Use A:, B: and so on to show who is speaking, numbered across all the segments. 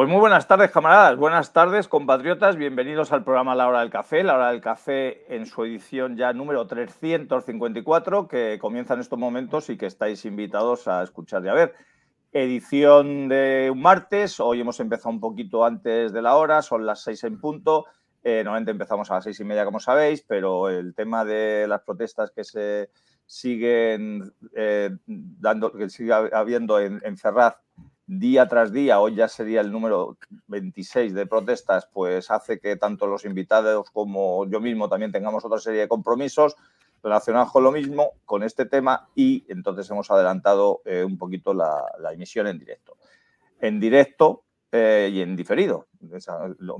A: Pues muy buenas tardes, camaradas. Buenas tardes, compatriotas. Bienvenidos al programa La Hora del Café. La Hora del Café en su edición ya número 354, que comienza en estos momentos y que estáis invitados a escuchar y a ver. Edición de un martes. Hoy hemos empezado un poquito antes de la hora, son las seis en punto. Eh, normalmente empezamos a las seis y media, como sabéis, pero el tema de las protestas que se siguen eh, dando, que sigue habiendo en, en día tras día, hoy ya sería el número 26 de protestas, pues hace que tanto los invitados como yo mismo también tengamos otra serie de compromisos relacionados con lo mismo, con este tema, y entonces hemos adelantado eh, un poquito la, la, emisión en directo. En directo eh, y en diferido,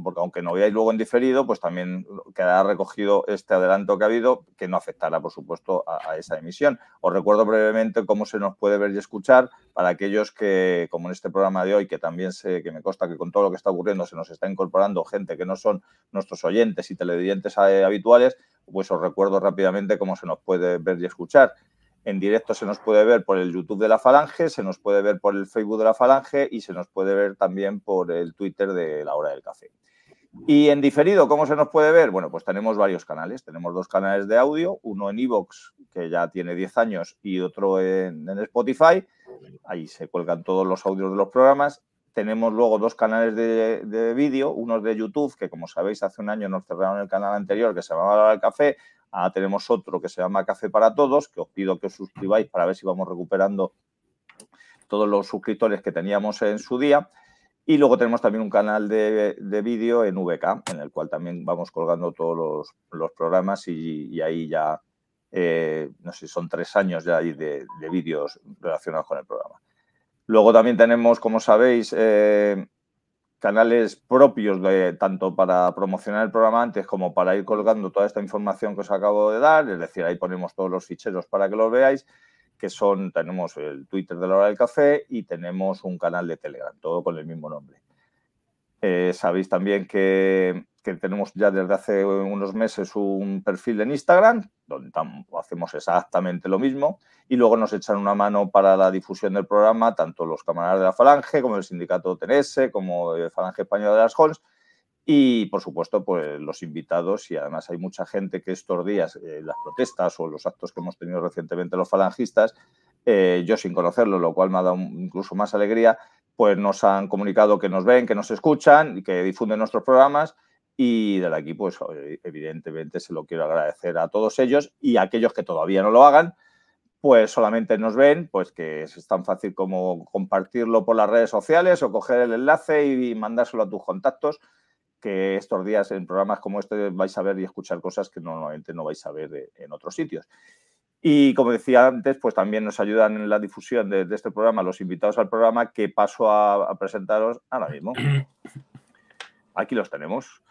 A: porque aunque no veáis luego en diferido, pues también quedará recogido este adelanto que ha habido, que no afectará, por supuesto, a, a, esa emisión. Os recuerdo brevemente cómo se nos puede ver y escuchar para aquellos que, como en este programa de hoy, que también sé que me consta que con todo lo que está ocurriendo se nos está incorporando gente que no son nuestros oyentes y televidentes eh, habituales, pues os recuerdo rápidamente cómo se nos puede ver y escuchar. En directo se nos puede ver por el YouTube de la Falange, se nos puede ver por el Facebook de la Falange y se nos puede ver también por el Twitter de la hora del café. Y en diferido, ¿cómo se nos puede ver? Bueno, pues tenemos varios canales. Tenemos dos canales de audio, uno en Evox, que ya tiene 10 años, y otro en, Spotify. Ahí se cuelgan todos los audios de los programas. Tenemos luego dos canales de, de vídeo, uno de YouTube, que como sabéis, hace un año nos cerraron el canal anterior, que se llamaba La Hora del Café. Ahora tenemos otro que se llama Café para Todos, que os pido que os suscribáis para ver si vamos recuperando todos los suscriptores que teníamos en su día. Y luego tenemos también un canal de, de vídeo en VK, en el cual también vamos colgando todos los, los programas y, ahí ya, eh, no sé, son tres años ya de, de, vídeos relacionados con el programa. Luego también tenemos, como sabéis, eh, canales propios de tanto para promocionar el programa antes como para ir colgando toda esta información que os acabo de dar, es decir, ahí ponemos todos los ficheros para que los veáis, que son, tenemos el Twitter de la hora del café y tenemos un canal de Telegram, todo con el mismo nombre. Eh, sabéis también que, que, tenemos ya desde hace unos meses un perfil en Instagram, donde hacemos exactamente lo mismo, y luego nos echan una mano para la difusión del programa, tanto los camaradas de la Falange, como el sindicato TNS, como el Falange Española de las Hons, y por supuesto, pues los invitados, y además hay mucha gente que estos días, eh, las protestas o los actos que hemos tenido recientemente los falangistas, eh, yo sin conocerlo, lo cual me ha dado incluso más alegría, pues nos han comunicado que nos ven, que nos escuchan y que difunden nuestros programas. Y desde aquí, pues evidentemente se lo quiero agradecer a todos ellos y a aquellos que todavía no lo hagan, pues solamente nos ven, pues que es tan fácil como compartirlo por las redes sociales o coger el enlace y mandárselo a tus contactos, que estos días en programas como este vais a ver y escuchar cosas que normalmente no vais a ver en otros sitios. Y como decía antes, pues también nos ayudan en la difusión de, de este programa los invitados al programa que paso a, a presentaros ahora mismo. Aquí los tenemos.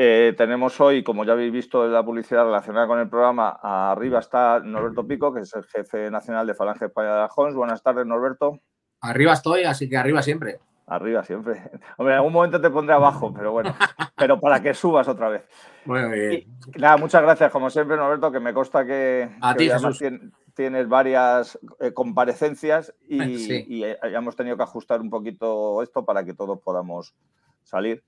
A: Eh, tenemos hoy, como ya habéis visto en la publicidad relacionada con el programa, arriba está Norberto Pico, que es el jefe nacional de Falange España de la Jones. Buenas tardes, Norberto.
B: Arriba estoy, así que arriba siempre.
A: Arriba siempre. Hombre, en algún momento te pondré abajo, pero bueno, pero para que subas otra vez.
B: Muy bien.
A: Y, nada, muchas gracias, como siempre, Norberto, que me consta que,
B: a
A: que
B: ti, Jesús.
A: tienes varias eh, comparecencias y,
B: Sí.
A: y eh, hemos tenido que ajustar un poquito esto para que todos podamos salir.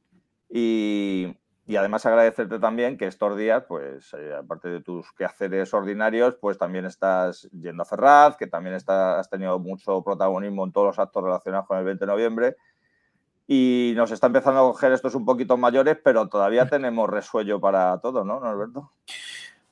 A: Y, y además agradecerte también que estos días, pues eh, aparte de tus quehaceres ordinarios, pues también estás yendo a Ferraz, que también está, has tenido mucho protagonismo en todos los actos relacionados con el 20 de noviembre. Y nos está empezando a coger estos un poquito mayores, pero todavía tenemos resuello para todo, ¿no, Norberto?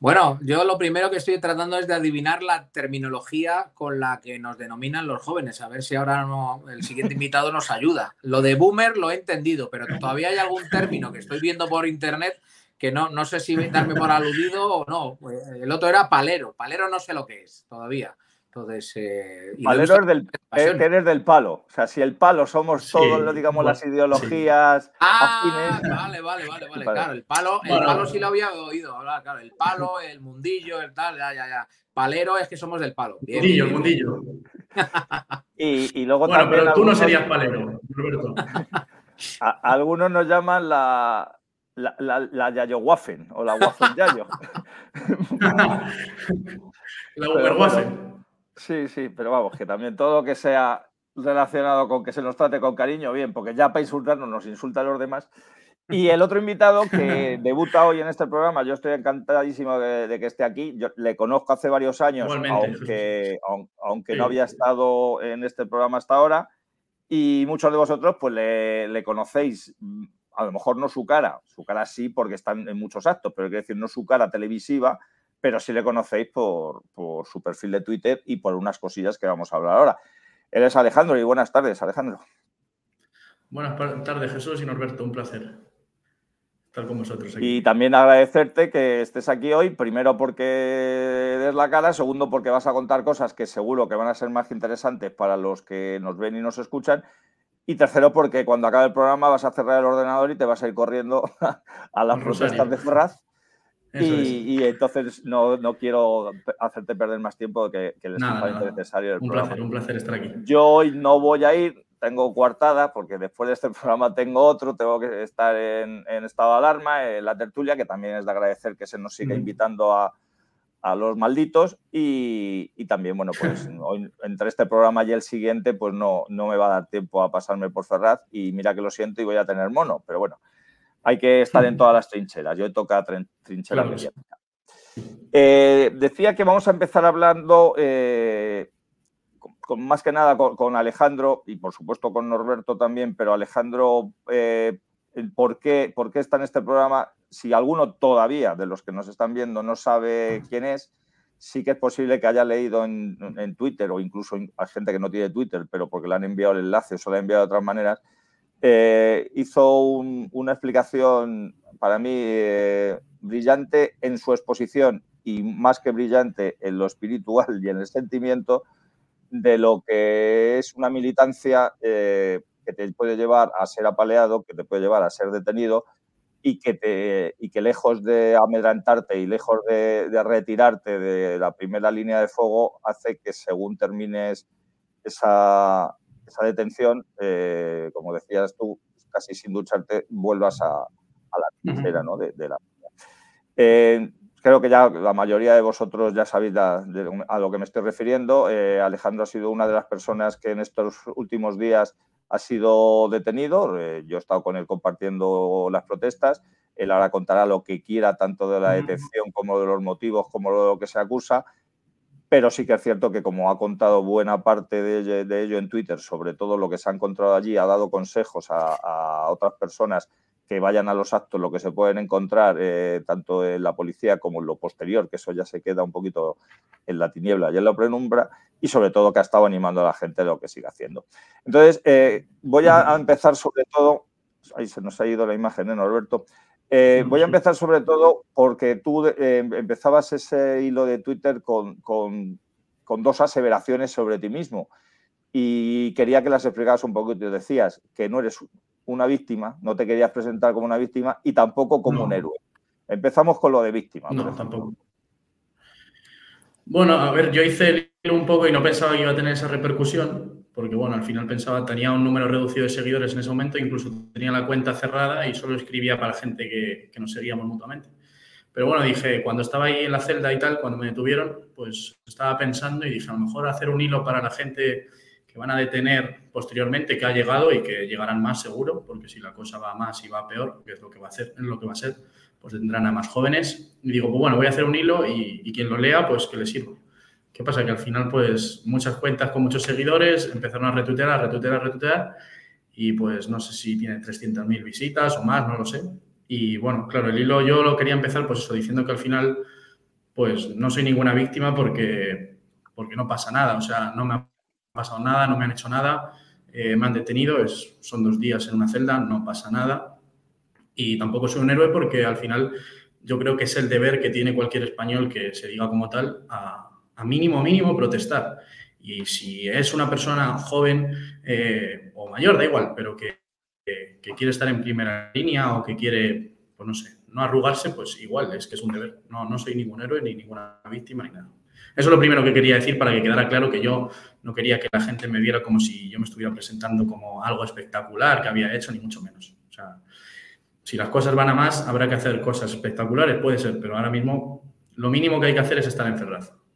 B: Bueno, yo lo primero que estoy tratando es de adivinar la terminología con la que nos denominan los jóvenes, a ver si ahora no, el siguiente invitado nos ayuda. Lo de boomer lo he entendido, pero todavía hay algún término que estoy viendo por internet que no, no sé si darme por aludido o no. El otro era palero, palero no sé lo que es todavía. Entonces, eh,
A: palero es del, es, eres del palo. O sea, si el palo somos sí. todos, digamos, las ideologías.
B: Sí. Ah, afines, vale, vale, vale, vale. Claro, el palo, el palo sí lo había oído hablar, claro. El palo, el mundillo, el tal, ya, ya, ya. Palero es que somos del palo.
C: Bien, mundillo, el mundillo.
A: y, y, luego
C: bueno,
A: también.
C: pero tú
A: algunos,
C: no serías palero, Roberto.
A: A, algunos nos llaman la. La, la, la Yayo Waffen o la Waffen Yayo.
C: la Uber Waffen.
A: Sí, sí, pero vamos, que también todo lo que sea relacionado con que se nos trate con cariño, bien, porque ya para insultarnos nos insultan los demás. Y el otro invitado que debuta hoy en este programa, yo estoy encantadísimo de, que esté aquí. Yo le conozco hace varios años, aunque, aunque no había estado en este programa hasta ahora. Y muchos de vosotros pues le, conocéis, a lo mejor no su cara, su cara sí porque están en muchos actos, pero quiero decir, no su cara televisiva, pero sí le conocéis por, por su perfil de Twitter y por unas cosillas que vamos a hablar ahora. Él es Alejandro y buenas tardes, Alejandro.
C: Buenas tardes, Jesús y Norberto, un placer estar con vosotros.
A: Y también agradecerte que estés aquí hoy, primero porque des la cara, segundo porque vas a contar cosas que seguro que van a ser más interesantes para los que nos ven y nos escuchan. Y tercero, porque cuando acabe el programa vas a cerrar el ordenador y te vas a ir corriendo a las protestas de Ferraz. Y, entonces no, quiero hacerte perder más tiempo que, que les parece necesario el
C: un Placer, un placer estar aquí.
A: Yo hoy no voy a ir, tengo coartada, porque después de este programa tengo otro, tengo que estar en, estado de alarma, en la tertulia, que también es de agradecer que se nos siga invitando a, los malditos. Y, también, bueno, pues hoy, entre este programa y el siguiente, pues no, no me va a dar tiempo a pasarme por Ferraz. Y mira que lo siento y voy a tener mono, pero bueno, hay que estar en todas las trincheras, yo toca trinchera eh, decía que vamos a empezar hablando eh, con, más que nada con, Alejandro y por supuesto con Norberto también, pero Alejandro, eh, ¿por, qué, ¿por, qué, está en este programa? Si alguno todavía de los que nos están viendo no sabe quién es, sí que es posible que haya leído en, Twitter o incluso a gente que no tiene Twitter, pero porque le han enviado el enlace o se lo han enviado de otras maneras, eh, hizo una explicación para mí eh, brillante en su exposición y más que brillante en lo espiritual y en el sentimiento de lo que es una militancia eh, que te puede llevar a ser apaleado, que te puede llevar a ser detenido y que, te, y que lejos de amedrantarte y lejos de, retirarte de la primera línea de fuego, hace que según termines esa, esa detención, eh, como decías tú, casi sin ducharte, vuelvas a, la trinchera ¿no? de, la... Eh, creo que ya la mayoría de vosotros ya sabéis a lo que me estoy refiriendo. Eh, Alejandro ha sido una de las personas que en estos últimos días ha sido detenido. Eh, yo he estado con él compartiendo las protestas. Él ahora contará lo que quiera, tanto de la detención como de los motivos, como de lo que se acusa. Pero sí que es cierto que, como ha contado buena parte de ello, en Twitter, sobre todo lo que se ha encontrado allí, ha dado consejos a, a otras personas que vayan a los actos, lo que se pueden encontrar eh, tanto en la policía como en lo posterior, que eso ya se queda un poquito en la tiniebla y en la penumbra, y sobre todo que ha estado animando a la gente de lo que sigue haciendo. Entonces, eh, voy a, empezar sobre todo, ahí se nos ha ido la imagen de Norberto, eh, voy a empezar sobre todo porque tú empezabas ese hilo de Twitter con, con, con dos aseveraciones sobre ti mismo y quería que las explicaras un poquito. Decías que no eres una víctima, no te querías presentar como una víctima y tampoco como un héroe. Empezamos con lo de víctima.
C: No, tampoco. Bueno, a ver, yo hice el hilo un poco y no pensaba que iba a tener esa repercusión, porque bueno, al final pensaba, tenía un número reducido de seguidores en ese momento, incluso tenía la cuenta cerrada y solo escribía para gente que, nos seguíamos mutuamente. Pero bueno, dije, cuando estaba ahí en la celda y tal, cuando me detuvieron, pues estaba pensando y dije, a lo mejor hacer un hilo para la gente que van a detener posteriormente, que ha llegado y que llegarán más seguro, porque si la cosa va más y va peor, que es lo que va a hacer, es lo que va a ser, pues tendrán a más jóvenes. Y digo, pues bueno, voy a hacer un hilo y, quien lo lea, pues que le sirva. ¿Qué pasa? Que al final, pues muchas cuentas con muchos seguidores empezaron a retuitear, a retuitear, a retuitear, y pues no sé si tiene 300.000 visitas o más, no lo sé. Y bueno, claro, el hilo yo lo quería empezar, pues eso, diciendo que al final, pues no soy ninguna víctima porque, porque no pasa nada, o sea, no me ha pasado nada, no me han hecho nada, eh, me han detenido, es, son dos días en una celda, no pasa nada. Y tampoco soy un héroe porque al final yo creo que es el deber que tiene cualquier español que se diga como tal a, mínimo, mínimo protestar. Y si es una persona joven eh, o mayor, da igual, pero que, quiere estar en primera línea o que quiere, pues no sé, no arrugarse, pues igual, es que es un deber. No, no soy ningún héroe ni ninguna víctima ni nada. Eso es lo primero que quería decir para que quedara claro que yo no quería que la gente me viera como si yo me estuviera presentando como algo espectacular que había hecho, ni mucho menos. O sea, si las cosas van a más, habrá que hacer cosas espectaculares, puede ser, pero ahora mismo lo mínimo que hay que hacer es estar encerrado.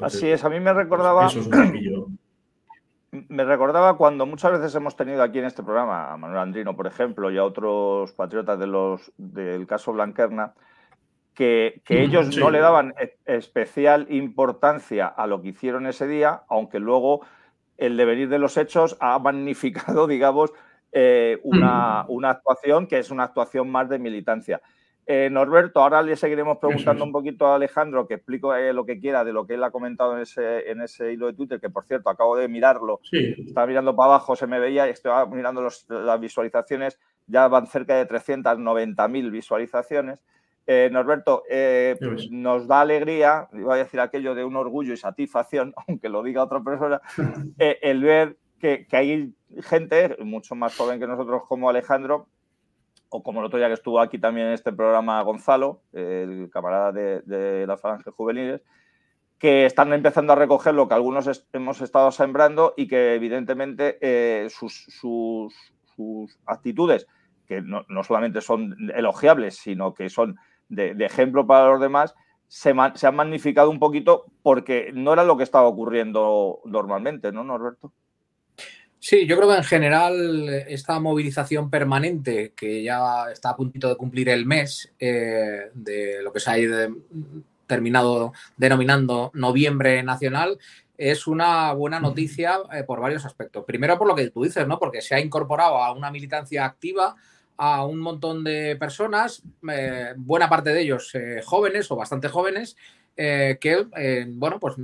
A: Así es, a mí me recordaba. me recordaba cuando muchas veces hemos tenido aquí en este programa a Manuel Andrino, por ejemplo, y a otros patriotas de los, del caso Blanquerna, que, ellos no le daban e, especial importancia a lo que hicieron ese día, aunque luego el devenir de los hechos ha magnificado, digamos, eh, una, una, actuación que es una actuación más de militancia. Eh, Norberto, ahora le seguiremos preguntando un poquito a Alejandro que explique eh, lo que quiera de lo que él ha comentado en ese, en ese hilo de Twitter, que por cierto acabo de mirarlo. Estaba mirando para abajo, se me veía y estoy mirando las visualizaciones, ya van cerca de 390.000 visualizaciones. Eh, Norberto, nos da alegría, iba a decir aquello de un orgullo y satisfacción, aunque lo diga otra persona, el ver que, que hay gente mucho más joven que nosotros como Alejandro o como el otro día que estuvo aquí también en este programa Gonzalo, el camarada de, las falanges juveniles, que están empezando a recoger lo que algunos hemos estado sembrando y que evidentemente eh, sus, actitudes, que no, solamente son elogiables, sino que son de, ejemplo para los demás, se, se, han magnificado un poquito porque no era lo que estaba ocurriendo normalmente, ¿no, Norberto?
B: Sí, yo creo que en general esta movilización permanente, que ya está a puntito de cumplir el mes, eh, de lo que se ha terminado denominando Noviembre Nacional, es una buena noticia eh, por varios aspectos. Primero por lo que tú dices, ¿no? Porque se ha incorporado a una militancia activa a un montón de personas, eh, buena parte de ellos jóvenes o bastante jóvenes, eh, que, eh, bueno, pues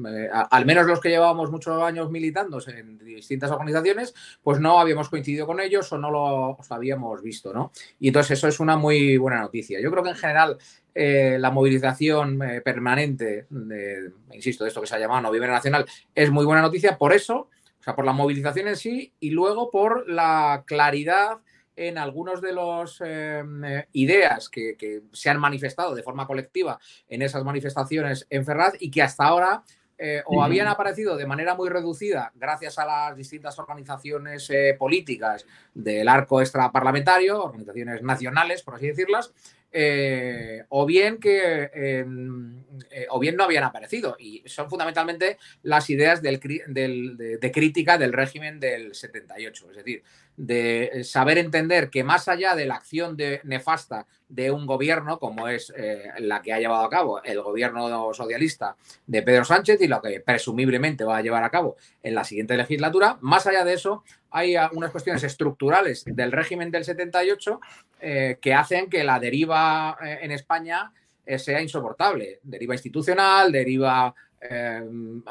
B: al menos los que llevábamos muchos años militando en distintas organizaciones, pues no habíamos coincidido con ellos o no los habíamos visto, ¿no? Y entonces eso es una muy buena noticia. Yo creo que en general eh, la movilización permanente, de, insisto, de esto que se ha llamado Noviembre Nacional, es muy buena noticia por eso, o sea, por la movilización en sí y luego por la claridad en algunos de los em, eh, ideas que, se han manifestado de forma colectiva en esas manifestaciones en Ferraz y que hasta ahora eh, o habían aparecido de manera muy reducida gracias a las distintas organizaciones eh, políticas del arco extraparlamentario, organizaciones nacionales, por así decirlas, eh, o bien que em, eh, o bien no habían aparecido. Y son fundamentalmente las ideas del, de, crítica del régimen del 78 es decir de saber entender que más allá de la acción nefasta de un gobierno como es eh, la que ha llevado a cabo el gobierno socialista de Pedro Sánchez y lo que presumiblemente va a llevar a cabo en la siguiente legislatura más allá de eso hay unas cuestiones estructurales del régimen del 78 eh, que hacen que la deriva eh, en España eh, sea insoportable. Deriva institucional, deriva em,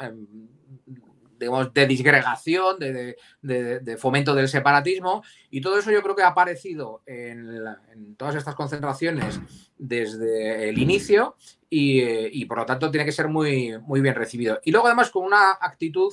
B: de disgregación, de, fomento del separatismo, y todo eso yo creo que ha aparecido en, todas estas concentraciones desde el inicio y, y, por lo tanto tiene que ser muy, muy bien recibido. Y luego además con una actitud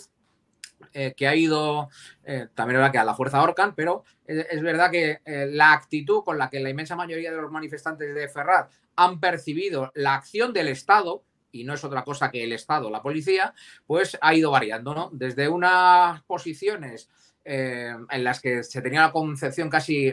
B: eh, que ha ido, eh, también que a la fuerza Orcan, pero es, verdad que eh, la actitud con la que la inmensa mayoría de los manifestantes de Ferrat han percibido la acción del Estado, y no es otra cosa que el Estado, la policía, pues ha ido variando, ¿no? Desde unas posiciones en las que se tenía la concepción casi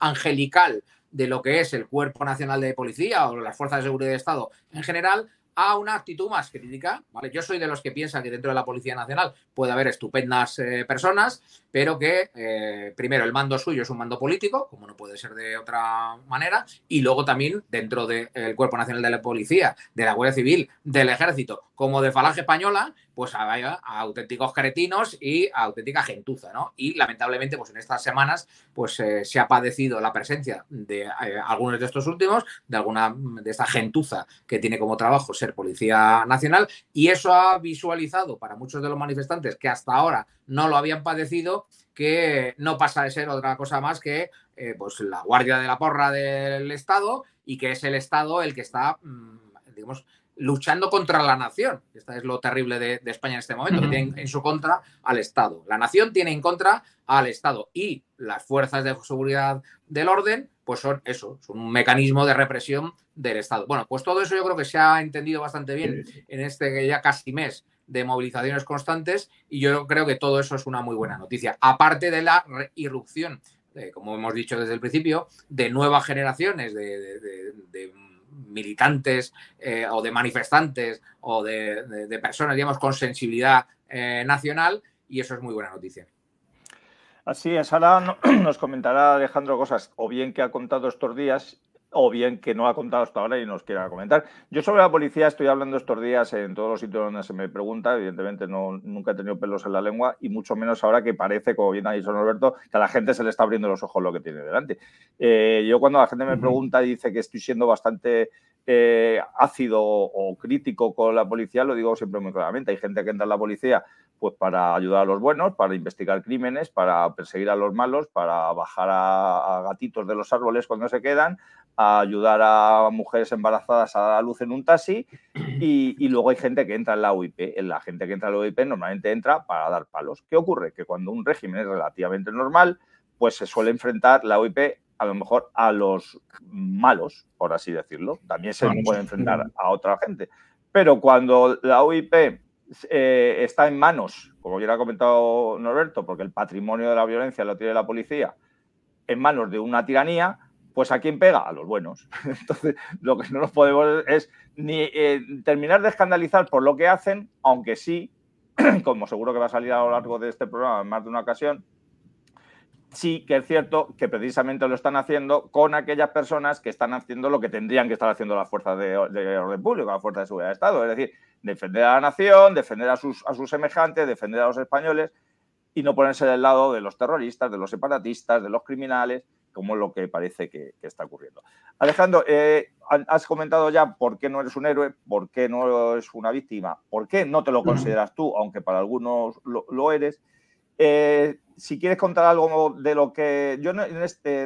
B: angelical de lo que es el Cuerpo Nacional de Policía o las Fuerzas de Seguridad de Estado en general, a una actitud más crítica. ¿vale? Yo soy de los que piensan que dentro de la Policía Nacional puede haber estupendas eh, personas, pero que eh, primero el mando suyo es un mando político, como no puede ser de otra manera, y luego también dentro del Cuerpo Nacional de la Policía, de la Guardia Civil, del Ejército, como de Falange Española, pues hay auténticos cretinos y auténtica gentuza, ¿no? Y lamentablemente, pues en estas semanas, pues eh, se ha padecido la presencia de algunos de estos últimos, de alguna de esta gentuza que tiene como trabajo ser Policía Nacional y eso ha visualizado para muchos de los manifestantes que hasta ahora no lo habían padecido que no pasa de ser otra cosa más que eh, pues la guardia de la porra del Estado y que es el Estado el que está, mm, digamos, luchando contra la nación. Esta es lo terrible de, España en este momento, que tiene en su contra al Estado. La nación tiene en contra al Estado y las fuerzas de seguridad del orden, pues son eso, son un mecanismo de represión del Estado. Bueno, pues todo eso yo creo que se ha entendido bastante bien en este ya casi mes de movilizaciones constantes y yo creo que todo eso es una muy buena noticia. Aparte de la irrupción, como hemos dicho desde el principio, de nuevas generaciones de, militantes eh, o de manifestantes o de, personas, digamos, con sensibilidad eh, nacional y eso es muy buena noticia.
A: Así es, ahora nos comentará Alejandro cosas, o bien que ha contado estos días, o bien que no ha contado hasta ahora y nos quiera comentar. Yo sobre la policía estoy hablando estos días en todos los sitios donde se me pregunta, evidentemente no, nunca he tenido pelos en la lengua y mucho menos ahora que parece, como bien ha dicho Norberto, que a la gente se le está abriendo los ojos lo que tiene delante. Eh, yo cuando la gente me pregunta y dice que estoy siendo bastante eh, ácido o crítico con la policía, lo digo siempre muy claramente. Hay gente que entra en la policía pues para ayudar a los buenos, para investigar crímenes, para perseguir a los malos, para bajar a, gatitos de los árboles cuando se quedan, a ayudar a mujeres embarazadas a dar luz en un taxi y, luego hay gente que entra en la UIP. La gente que entra en la UIP normalmente entra para dar palos. ¿Qué ocurre? Que cuando un régimen es relativamente normal, pues se suele enfrentar la UIP a lo mejor a los malos, por así decirlo. También se puede enfrentar a otra gente. Pero cuando la UIP eh, está en manos, como ya ha comentado Norberto, porque el patrimonio de la violencia lo tiene la policía, en manos de una tiranía, pues ¿a quién pega? A los buenos. Entonces, lo que no nos podemos es ni eh, terminar de escandalizar por lo que hacen, aunque sí, como seguro que va a salir a lo largo de este programa en más de una ocasión, sí que es cierto que precisamente lo están haciendo con aquellas personas que están haciendo lo que tendrían que estar haciendo las fuerzas de, orden público, las fuerzas de seguridad de Estado. Es decir, defender a la nación, defender a sus, a sus semejantes, defender a los españoles y no ponerse del lado de los terroristas, de los separatistas, de los criminales, como lo que parece que, está ocurriendo. Alejandro, eh, has comentado ya por qué no eres un héroe, por qué no eres una víctima, por qué no te lo consideras tú, aunque para algunos lo, eres. Eh, si quieres contar algo de lo que yo en, este,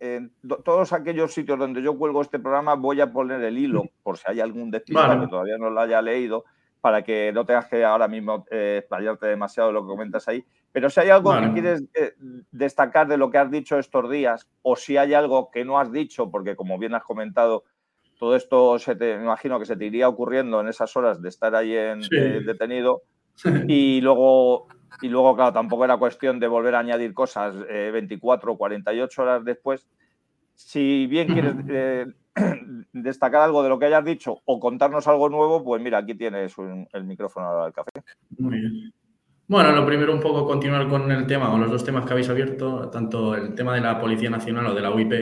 A: en, todos aquellos sitios donde yo cuelgo este programa voy a poner el hilo por si hay algún despistado que todavía no lo haya leído para que no tengas que ahora mismo eh, explayarte demasiado lo que comentas ahí. Pero si hay algo que quieres eh, destacar de lo que has dicho estos días o si hay algo que no has dicho, porque como bien has comentado, todo esto se te, me imagino que se te iría ocurriendo en esas horas de estar ahí en, eh, detenido. Y luego y luego, claro, tampoco era cuestión de volver a añadir cosas 24 o 48 horas después. Si bien quieres eh, destacar algo de lo que hayas dicho o contarnos algo nuevo, pues mira, aquí tienes el micrófono del café.
C: Muy bien. Bueno, lo primero un poco continuar con el tema, con los dos temas que habéis abierto, tanto el tema de la Policía Nacional o de la UIP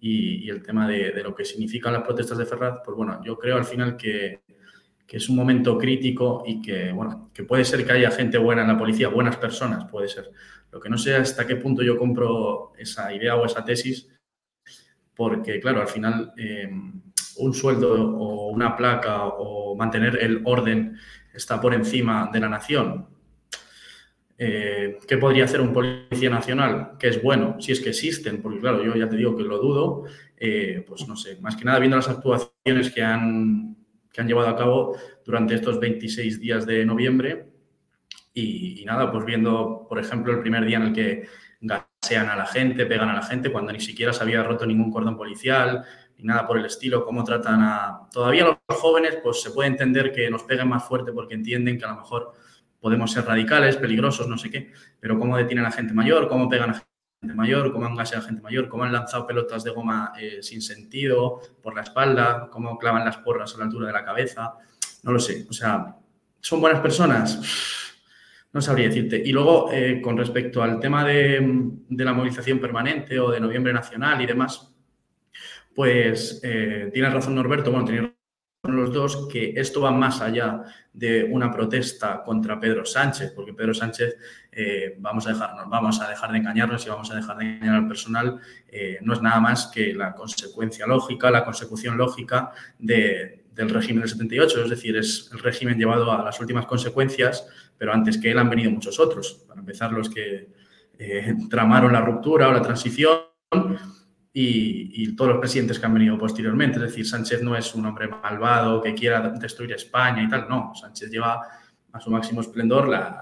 C: y, el tema de, de, lo que significan las protestas de Ferraz, pues bueno, yo creo al final que que es un momento crítico y que, bueno, que puede ser que haya gente buena en la policía, buenas personas, puede ser. Lo que no sé hasta qué punto yo compro esa idea o esa tesis, porque, claro, al final eh, un sueldo o una placa o mantener el orden está por encima de la nación. Eh, ¿Qué podría hacer un policía nacional? Que es bueno, si es que existen, porque claro, yo ya te digo que lo dudo, eh, pues no sé, más que nada viendo las actuaciones que han que han llevado a cabo durante estos 26 días de noviembre. Y, nada, pues viendo, por ejemplo, el primer día en el que gasean a la gente, pegan a la gente, cuando ni siquiera se había roto ningún cordón policial, ni nada por el estilo, cómo tratan a... Todavía los jóvenes, pues se puede entender que nos peguen más fuerte porque entienden que a lo mejor podemos ser radicales, peligrosos, no sé qué, pero cómo detienen a gente mayor, cómo pegan a mayor, cómo han gaseado a gente mayor, cómo han lanzado pelotas de goma eh, sin sentido por la espalda, cómo clavan las porras a la altura de la cabeza. No lo sé. O sea, ¿son buenas personas? No sabría decirte. Y luego, eh, con respecto al tema de, la movilización permanente o de noviembre nacional y demás, pues eh, tienes razón Norberto, bueno, tienes los dos que esto va más allá de una protesta contra Pedro Sánchez, porque Pedro Sánchez, eh, vamos, a dejarnos, vamos a dejar de engañarnos y vamos a dejar de engañar al personal, eh, no es nada más que la consecuencia lógica, la consecución lógica del régimen del 78, es decir, es el régimen llevado a las últimas consecuencias, pero antes que él han venido muchos otros, para empezar los que eh, tramaron la ruptura o la transición y, todos los presidentes que han venido posteriormente. Es decir, Sánchez no es un hombre malvado que quiera destruir España y tal. No, Sánchez lleva a su máximo esplendor la,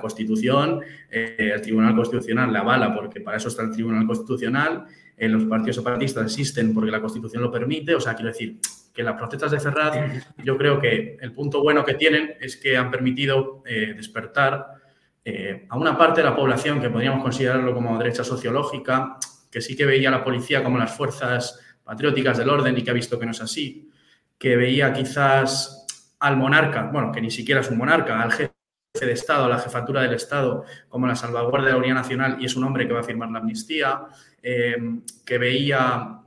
C: Constitución, eh, el Tribunal Constitucional la avala porque para eso está el Tribunal Constitucional, eh, los partidos separatistas existen porque la Constitución lo permite. O sea, quiero decir que las protestas de Ferraz, yo creo que el punto bueno que tienen es que han permitido eh, despertar a una parte de la población que podríamos considerarlo como derecha sociológica, que sí que veía a la policía como las fuerzas patrióticas del orden y que ha visto que no es así, que veía quizás al monarca, bueno, que ni siquiera es un monarca, al jefe de Estado, la jefatura del Estado, como la salvaguardia de la unidad nacional y es un hombre que va a firmar la amnistía, eh, que veía,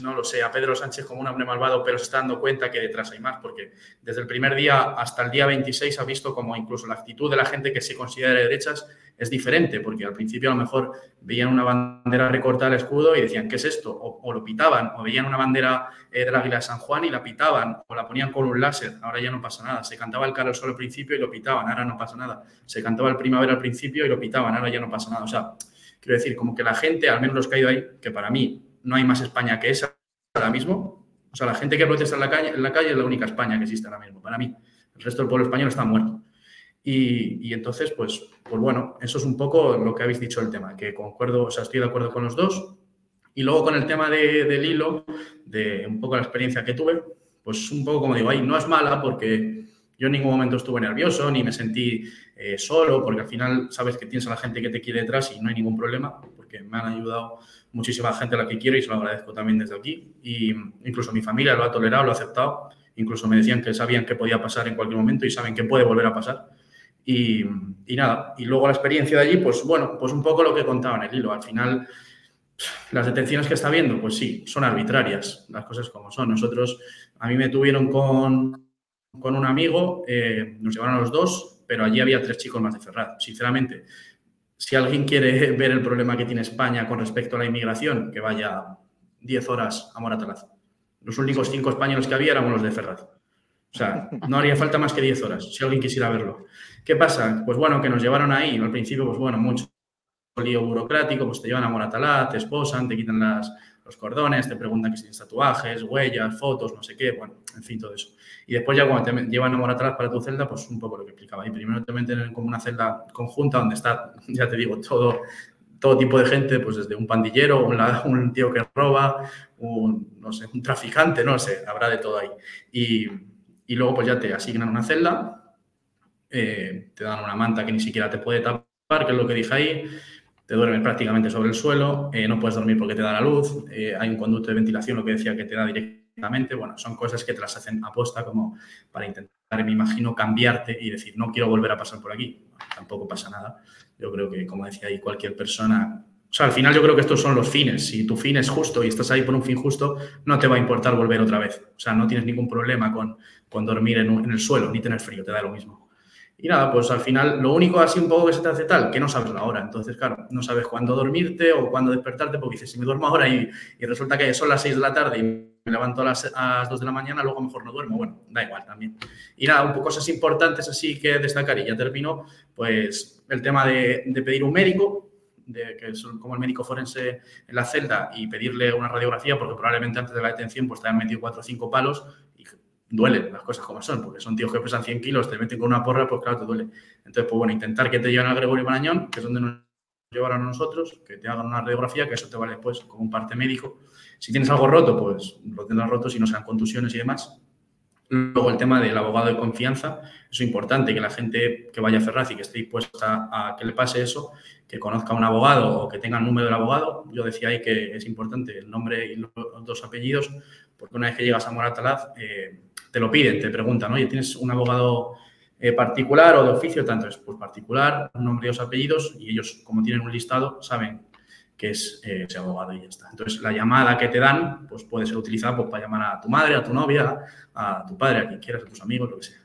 C: no lo sé, a Pedro Sánchez como un hombre malvado, pero se está dando cuenta que detrás hay más, porque desde el primer día hasta el día 26 ha visto como incluso la actitud de la gente que se considera de derechas es diferente, porque al principio a lo mejor veían una bandera recortada al escudo y decían, ¿qué es esto? O, lo pitaban, o veían una bandera eh, del águila de San Juan y la pitaban, o la ponían con un láser, ahora ya no pasa nada. Se cantaba el Carol al sol al principio y lo pitaban, ahora no pasa nada. Se cantaba el primavera al principio y lo pitaban, ahora ya no pasa nada. O sea, quiero decir, como que la gente, al menos los que ha ido ahí, que para mí no hay más España que esa ahora mismo, o sea, la gente que protesta en la calle, la calle es la única España que existe ahora mismo, para mí. El resto del pueblo español está muerto. Y, entonces, pues, pues bueno, eso es un poco lo que habéis dicho el tema, que concuerdo, o sea, estoy de acuerdo con los dos. Y luego con el tema del hilo, de un poco la experiencia que tuve, pues un poco como digo, ahí no es mala porque yo en ningún momento estuve nervioso ni me sentí eh, solo, porque al final sabes que tienes a la gente que te quiere detrás y no hay ningún problema, me han ayudado muchísima gente a la que quiero y se lo agradezco también desde aquí. Y incluso mi familia lo ha tolerado, lo ha aceptado. Incluso me decían que sabían que podía pasar en cualquier momento y saben que puede volver a pasar. Y, nada, y luego la experiencia de allí, pues bueno, pues un poco lo que contaba en el hilo. Al final, las detenciones que está viendo, pues sí, son arbitrarias, las cosas como son. Nosotros, a mí me tuvieron con, con un amigo, eh, nos llevaron a los dos, pero allí había tres chicos más de Ferraz. Sinceramente, si alguien quiere ver el problema que tiene España con respecto a la inmigración, que vaya 10 horas a Moratalaz. Los únicos cinco españoles que había eran los de Ferraz. O sea, no haría falta más que 10 horas, si alguien quisiera verlo. ¿Qué pasa? Pues bueno, que nos llevaron ahí, al principio, pues bueno, mucho lío burocrático, pues te llevan a Moratalá, te esposan, te quitan los cordones, te preguntan que si tienes tatuajes, huellas, fotos, no sé qué, bueno, en fin, todo eso. Y después ya cuando te llevan a Moratalá para tu celda, pues un poco lo que explicaba ahí. Primero te meten como una celda conjunta donde está, ya te digo, todo, todo tipo de gente, pues desde un pandillero, un, un tío que roba, un, no sé, un traficante, no sé, habrá de todo ahí. Y, y luego pues ya te asignan una celda eh, te dan una manta que ni siquiera te puede tapar, que es lo que dije ahí, te duermes prácticamente sobre el suelo, eh, no puedes dormir porque te da la luz, eh, hay un conducto de ventilación, lo que decía que te da directamente, bueno, son cosas que te las hacen aposta como para intentar, me imagino, cambiarte y decir, no quiero volver a pasar por aquí, tampoco pasa nada. Yo creo que, como decía ahí, cualquier persona o sea, al final yo creo que estos son los fines. Si tu fin es justo y estás ahí por un fin justo, no te va a importar volver otra vez. O sea, no tienes ningún problema con, con dormir en, en, el suelo ni tener frío, te da lo mismo. Y nada, pues al final lo único así un poco que se te hace tal, que no sabes la hora. Entonces, claro, no sabes cuándo dormirte o cuándo despertarte, porque dices, si me duermo ahora y, y resulta que son las 6 de la tarde y me levanto a las, a las 2 de la mañana, luego mejor no duermo. Bueno, da igual también. Y nada, un poco cosas importantes así que destacar y ya termino, pues el tema de, pedir un médico, de que es como el médico forense en la celda y pedirle una radiografía, porque probablemente antes de la detención pues te hayan metido cuatro o cinco palos y duelen las cosas como son, porque son tíos que pesan 100 kilos, te meten con una porra, pues claro, te duele. Entonces, pues bueno, intentar que te lleven a Gregorio Marañón, que es donde nos llevaron a nosotros, que te hagan una radiografía, que eso te vale después como un parte médico. Si tienes algo roto, pues lo tendrás roto, si no sean contusiones y demás. Luego el tema del abogado de confianza, es importante, que la gente que vaya a Ferraz y que esté dispuesta a que le pase eso, que conozca a un abogado o que tenga el número del abogado. Yo decía ahí que es importante el nombre y los dos apellidos, porque una vez que llegas a Moratalaz, eh, te lo piden, te preguntan, oye, ¿tienes un abogado eh, particular o de oficio? Tanto es pues, particular, un nombre y dos apellidos, y ellos, como tienen un listado, saben que es eh, ese abogado y ya está. Entonces, la llamada que te dan, pues puede ser utilizada pues, para llamar a tu madre, a tu novia, a tu padre, a quien quieras, a tus amigos, lo que sea.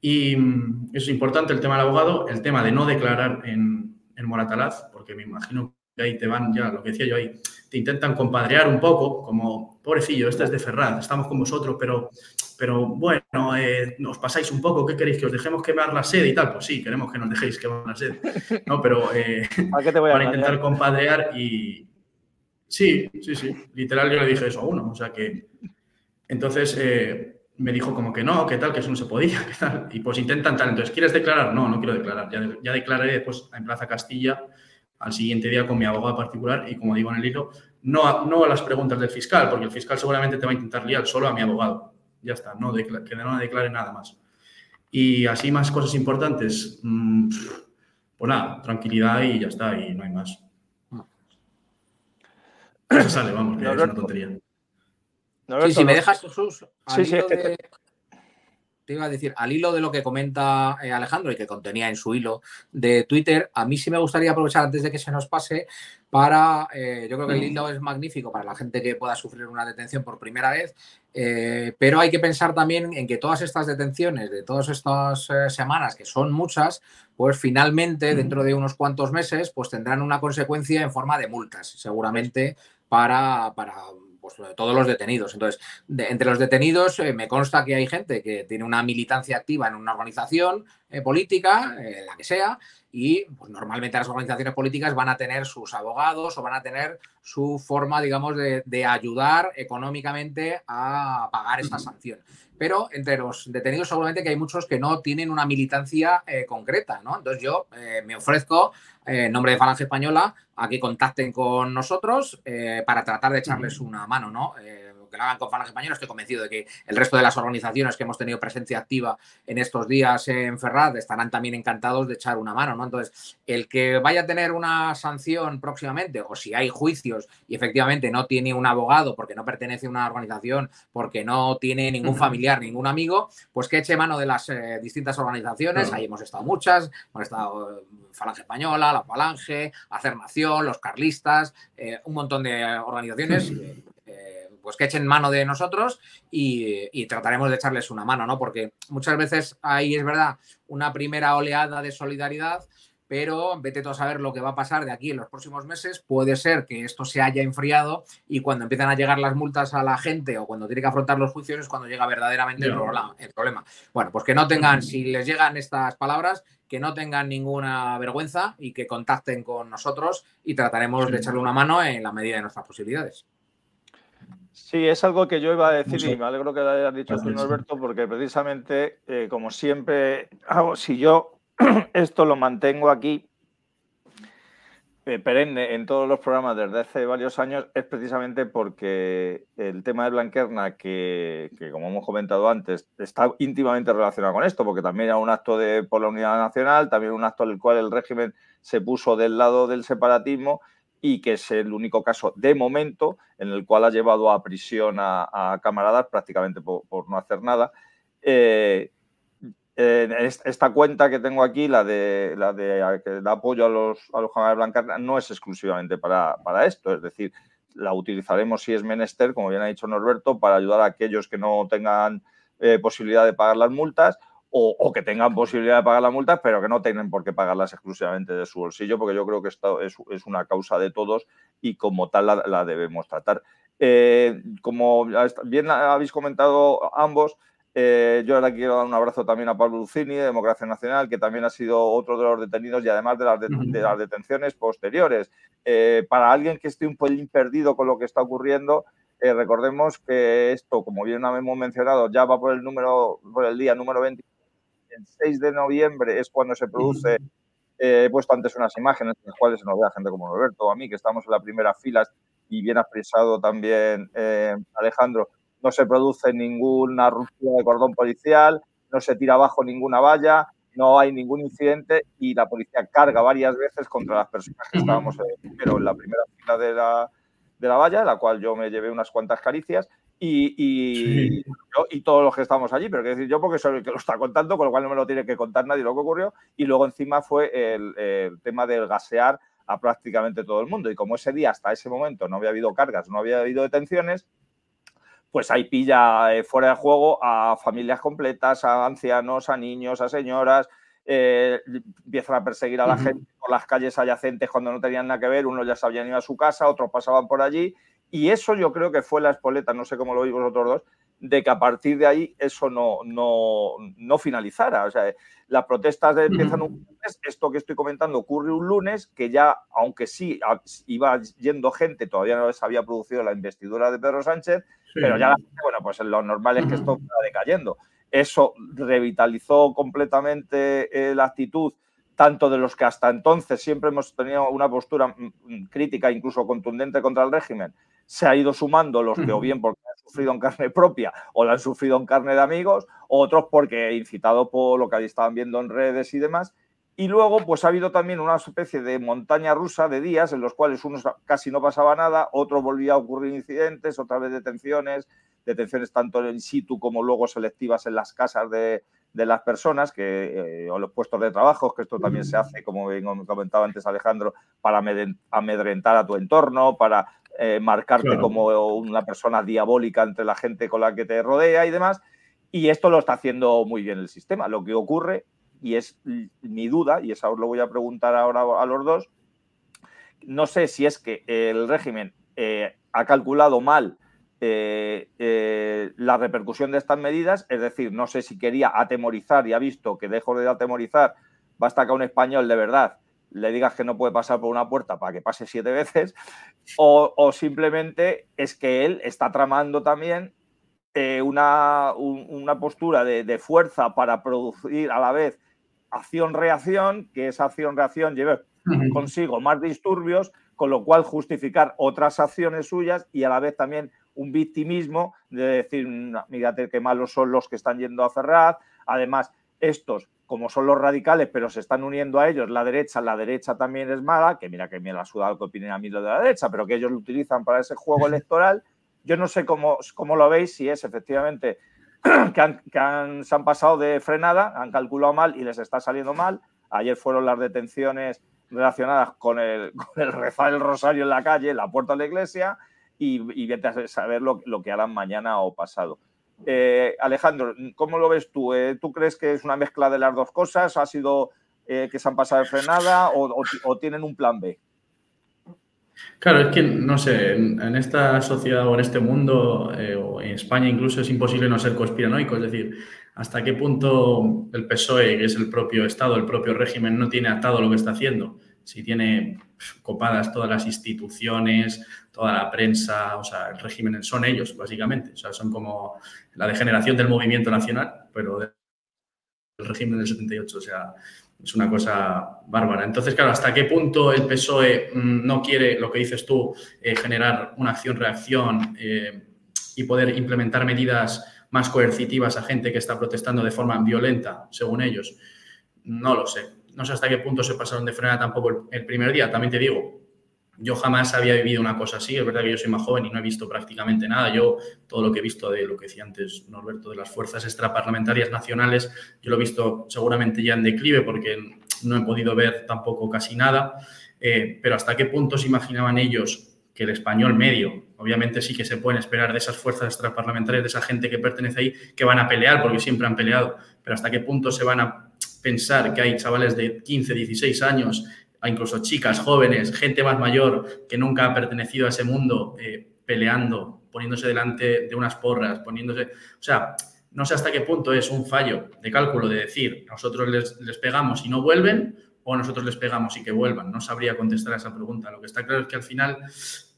C: Y mm, eso es importante, el tema del abogado, el tema de no declarar en, en Moratalaz, porque me imagino que ahí te van ya, lo que decía yo ahí, te intentan compadrear un poco, como, pobrecillo, este es de Ferraz, estamos con vosotros, pero, pero bueno, eh, nos pasáis un poco, ¿qué queréis? ¿Que os dejemos quemar la sede y tal? Pues sí, queremos que nos dejéis quemar la sede, ¿no? Pero eh, para intentar compadrear y... Sí, sí, sí, literal yo le dije eso a uno, o sea que... Entonces eh, me dijo como que no, que tal, que eso no se podía, que tal, y pues intentan tal, entonces, ¿quieres declarar? No, no quiero declarar, ya, ya declararé después en Plaza Castilla al siguiente día con mi abogado particular y como digo en el hilo, no a, no a las preguntas del fiscal, porque el fiscal seguramente te va a intentar liar solo a mi abogado. Ya está, no que no declare nada más. Y así más cosas importantes, mm, pues nada, tranquilidad y ya está, y no hay más. Eso sale, vamos, que es una tontería.
B: sí, si me dejas, Jesús,
A: sí, sí,
B: te iba a decir, al hilo de lo que comenta eh, Alejandro y que contenía en su hilo de Twitter, a mí sí me gustaría aprovechar antes de que se nos pase para, eh, yo creo que el hilo es magnífico para la gente que pueda sufrir una detención por primera vez, eh, pero hay que pensar también en que todas estas detenciones de todas estas semanas, que son muchas, pues finalmente dentro de unos cuantos meses, pues tendrán una consecuencia en forma de multas, seguramente para, para pues, todos los detenidos. Entonces, entre los detenidos eh, me consta que hay gente que tiene una militancia activa en una organización eh, política, eh, la que sea, y pues, normalmente las organizaciones políticas van a tener sus abogados o van a tener su forma, digamos, de, de ayudar económicamente a pagar esta sanción pero entre los detenidos seguramente que hay muchos que no tienen una militancia concreta, ¿no? Entonces yo me ofrezco en nombre de Falange Española a que contacten con nosotros eh, para tratar de echarles una mano, ¿no? Eh, que lo hagan con Falange Española, estoy convencido de que el resto de las organizaciones que hemos tenido presencia activa en estos días en Ferrad estarán también encantados de echar una mano, ¿no? Entonces, el que vaya a tener una sanción próximamente, o si hay juicios y efectivamente no tiene un abogado porque no pertenece a una organización, porque no tiene ningún familiar, ningún amigo, pues que eche mano de las eh, distintas organizaciones. Ahí hemos estado muchas, hemos estado eh, Falange Española, la Falange, Hacer Nación, los Carlistas, eh, un montón de organizaciones pues que echen mano de nosotros y, trataremos de echarles una mano, ¿no? Porque muchas veces ahí es verdad una primera oleada de solidaridad, pero vete tú a saber lo que va a pasar de aquí en los próximos meses. Puede ser que esto se haya enfriado y cuando empiezan a llegar las multas a la gente o cuando tiene que afrontar los juicios es cuando llega verdaderamente el, problema, Bueno, pues que no tengan, si les llegan estas palabras, que no tengan ninguna vergüenza y que contacten con nosotros y trataremos de echarle una mano en la medida de nuestras posibilidades.
A: Sí, es algo que yo iba a decir y me alegro que lo hayas dicho tú, Norberto, porque precisamente, eh, como siempre hago, si yo esto lo mantengo aquí eh, perenne en todos los programas desde hace varios años, es precisamente porque el tema de Blanquerna, que, que, como hemos comentado antes, está íntimamente relacionado con esto, porque también era un acto de, por la unidad nacional, también un acto en el cual el régimen se puso del lado del separatismo y que es el único caso de momento en el cual ha llevado a prisión a, camaradas prácticamente por, no hacer nada. Eh, esta cuenta que tengo aquí, la de, la de, apoyo a los, a los camaradas no es exclusivamente para, esto, es decir, la utilizaremos si es menester, como bien ha dicho Norberto, para ayudar a aquellos que no tengan eh, posibilidad de pagar las multas o, que tengan posibilidad de pagar la multa, pero que no tengan por qué pagarlas exclusivamente de su bolsillo, porque yo creo que esto es, una causa de todos y como tal la, debemos tratar. Eh, como bien habéis comentado ambos, eh, yo ahora quiero dar un abrazo también a Pablo Lucini, de Democracia Nacional, que también ha sido otro de los detenidos y además de las, detenciones posteriores. Eh, para alguien que esté un pelín perdido con lo que está ocurriendo, recordemos que esto, como bien hemos mencionado, ya va por el número, por el día número 20 el 6 de noviembre es cuando se produce, eh, he puesto antes unas imágenes en las cuales se nos ve a gente como Roberto o a mí, que estamos en la primera fila y bien expresado también eh, Alejandro, no se produce ninguna ruptura de cordón policial, no se tira abajo ninguna valla, no hay ningún incidente y la policía carga varias veces contra las personas que estábamos primero en la primera fila de la, de la valla, la cual yo me llevé unas cuantas caricias, y, y, todos los que estamos allí, pero que decir yo porque soy el que lo está contando, con lo cual no me lo tiene que contar nadie lo que ocurrió. Y luego encima fue el, tema del gasear a prácticamente todo el mundo. Y como ese día, hasta ese momento, no había habido cargas, no había habido detenciones, pues ahí pilla eh, fuera de juego a familias completas, a ancianos, a niños, a señoras. Eh, empiezan a perseguir a la gente por las calles adyacentes cuando no tenían nada que ver. Unos ya se habían ido a su casa, otros pasaban por allí y eso yo creo que fue la espoleta, no sé cómo lo veis vosotros dos, de que a partir de ahí eso no, no, no finalizara. O sea, las protestas empiezan un lunes, esto que estoy comentando ocurre un lunes, que ya, aunque sí iba yendo gente, todavía no se había producido la investidura de Pedro Sánchez, pero ya bueno, pues lo normal es que esto fuera decayendo. Eso revitalizó completamente eh, la actitud tanto de los que hasta entonces siempre hemos tenido una postura mm, mm, crítica, incluso contundente contra el régimen, se ha ido sumando los que o bien porque han sufrido en carne propia o la han sufrido en carne de amigos, otros porque incitado por lo que ahí estaban viendo en redes y demás. Y luego, pues ha habido también una especie de montaña rusa de días en los cuales unos casi no pasaba nada, otros volvía a ocurrir incidentes, otra vez detenciones, detenciones tanto in situ como luego selectivas en las casas de, las personas que, eh, o los puestos de trabajo, que esto también se hace, como bien comentaba antes Alejandro, para amedrentar a tu entorno, para eh, marcarte como una persona diabólica entre la gente con la que te rodea y demás. Y esto lo está haciendo muy bien el sistema. Lo que ocurre, y es mi duda, y eso os lo voy a preguntar ahora a los dos, no sé si es que el régimen eh, ha calculado mal eh, eh, la repercusión de estas medidas, es decir, no sé si quería atemorizar y ha visto que dejo de atemorizar, basta que a un español de verdad le digas que no puede pasar por una puerta para que pase siete veces, o, simplemente es que él está tramando también una, una, postura de, de, fuerza para producir a la vez acción-reacción, que esa acción-reacción lleve consigo más disturbios, con lo cual justificar otras acciones suyas y a la vez también un victimismo de decir, mírate qué malos son los que están yendo a Ferraz. Además, estos, como son los radicales, pero se están uniendo a ellos, la derecha, la derecha también es mala, que mira que me la suda que opinen a mí lo de la derecha, pero que ellos lo utilizan para ese juego electoral. Yo no sé cómo, cómo lo veis, si es efectivamente que, se han pasado de frenada, han calculado mal y les está saliendo mal. Ayer fueron las detenciones relacionadas con el, con el rezar el rosario en la calle, en la puerta de la iglesia, y, y a saber lo, que harán mañana o pasado. Eh, Alejandro, ¿cómo lo ves tú? Eh, ¿Tú crees que es una mezcla de las dos cosas? ¿Ha sido eh, que se han pasado de frenada o, tienen un plan B?
C: Claro, es que no sé, en, esta sociedad o en este mundo, o en España incluso, es imposible no ser conspiranoico. Es decir, hasta qué punto el PSOE, que es el propio Estado, el propio régimen, no tiene atado lo que está haciendo. Si tiene copadas todas las instituciones, toda la prensa, o sea, el régimen son ellos, básicamente. O sea, son como la degeneración del movimiento nacional, pero del régimen del 78. O sea, es una cosa bárbara. Entonces, claro, ¿hasta qué punto el PSOE mm, no quiere, lo que dices tú, eh, generar una acción-reacción eh, y poder implementar medidas más coercitivas a gente que está protestando de forma violenta, según ellos. No lo sé. No sé hasta qué punto se pasaron de frena tampoco el primer día. También te digo, yo jamás había vivido una cosa así. Es verdad que yo soy más joven y no he visto prácticamente nada. Yo, todo lo que he visto de lo que decía antes Norberto, de las fuerzas extraparlamentarias nacionales, yo lo he visto seguramente ya en declive porque no he podido ver tampoco casi nada. Eh, pero hasta qué punto se imaginaban ellos que el español medio, obviamente sí que se pueden esperar de esas fuerzas extraparlamentarias, de esa gente que pertenece ahí, que van a pelear, porque siempre han peleado, pero hasta qué punto se van a pensar que hay chavales de 15, 16 años, incluso chicas jóvenes, gente más mayor que nunca ha pertenecido a ese mundo, eh, peleando, poniéndose delante de unas porras, poniéndose... O sea, no sé hasta qué punto es un fallo de cálculo de decir, nosotros les, les pegamos y no vuelven, o nosotros les pegamos y que vuelvan. No sabría contestar a esa pregunta. Lo que está claro es que al final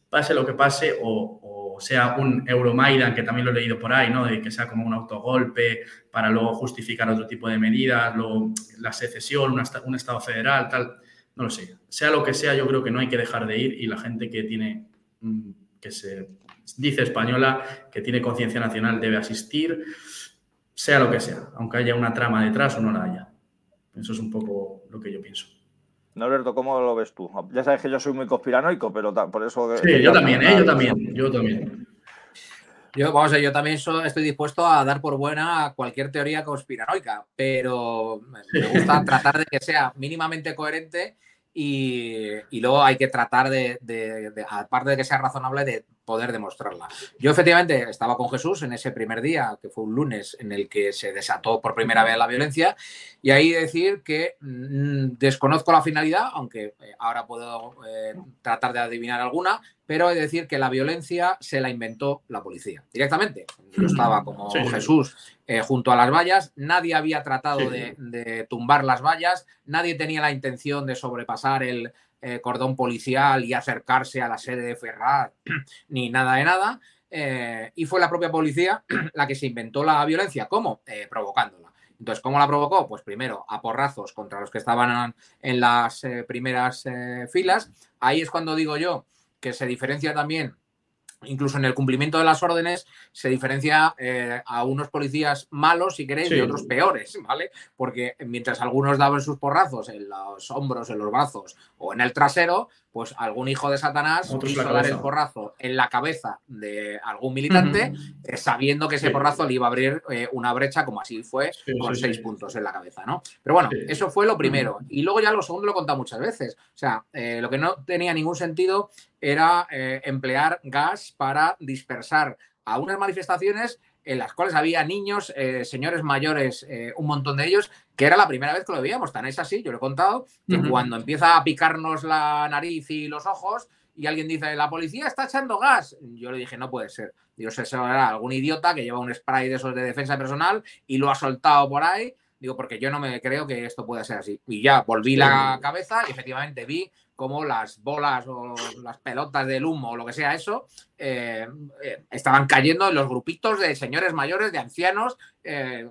C: pase lo que pase, o, sea un Euromaidan, que también lo he leído por ahí, ¿no? De que sea como un autogolpe para luego justificar otro tipo de medidas, luego la secesión, un Estado federal, tal, no lo sé. Sea lo que sea, yo creo que no hay que dejar de ir y la gente que tiene, mm, que se dice española, que tiene conciencia nacional, debe asistir, sea lo que sea, aunque haya una trama detrás o no la haya. Eso es un poco lo que yo pienso.
A: Norberto, ¿cómo lo ves tú? Ya sabes que yo soy muy conspiranoico, pero por eso...
C: Sí, yo también, ¿eh? yo también, yo también.
B: Yo, vamos a yo también estoy dispuesto a dar por buena cualquier teoría conspiranoica, pero me gusta tratar de que sea mínimamente coherente y, luego hay que tratar de, aparte de que sea razonable, de poder demostrarla. Yo efectivamente estaba con Jesús en ese primer día, que fue un lunes, en el que se desató por primera vez la violencia, y ahí decir que mm, desconozco la finalidad, aunque eh, ahora puedo eh, tratar de adivinar alguna, pero he de decir que la violencia se la inventó la policía directamente. Yo estaba como Jesús eh, junto a las vallas, nadie había tratado de, tumbar las vallas, nadie tenía la intención de sobrepasar el eh, cordón policial y acercarse a la sede de Ferrar, ni nada de nada. Eh, y fue la propia policía la que se inventó la violencia. ¿Cómo? provocándola. Entonces, ¿cómo la provocó? Pues primero a porrazos contra los que estaban en las primeras filas. Ahí es cuando digo yo que se diferencia también incluso en el cumplimiento de las órdenes se diferencia eh, a unos policías malos, si queréis, y otros peores, ¿vale? Porque mientras algunos daban sus porrazos en los hombros, en los brazos o en el trasero, pues algún hijo de Satanás quiso dar el porrazo en la cabeza de algún militante, eh, sabiendo que ese porrazo le iba a abrir eh, una brecha, como así fue, con seis puntos en la cabeza, ¿no? Pero bueno, eso fue lo primero. Y luego ya lo segundo lo he contado muchas veces. O sea, lo que no tenía ningún sentido era emplear gas para dispersar a unas manifestaciones en las cuales había niños, eh, señores mayores, eh, un montón de ellos, que era la primera vez que lo veíamos. Tan es así, yo lo he contado, que cuando empieza a picarnos la nariz y los ojos y alguien dice, la policía está echando gas, yo le dije, no puede ser. Dios, eso era algún idiota que lleva un spray de esos de defensa personal y lo ha soltado por ahí. Digo, porque yo no me creo que esto pueda ser así. Y ya volví la cabeza y efectivamente vi como las bolas o las pelotas del humo o lo que sea eso, eh, eh, estaban cayendo en los grupitos de señores mayores, de ancianos, eh,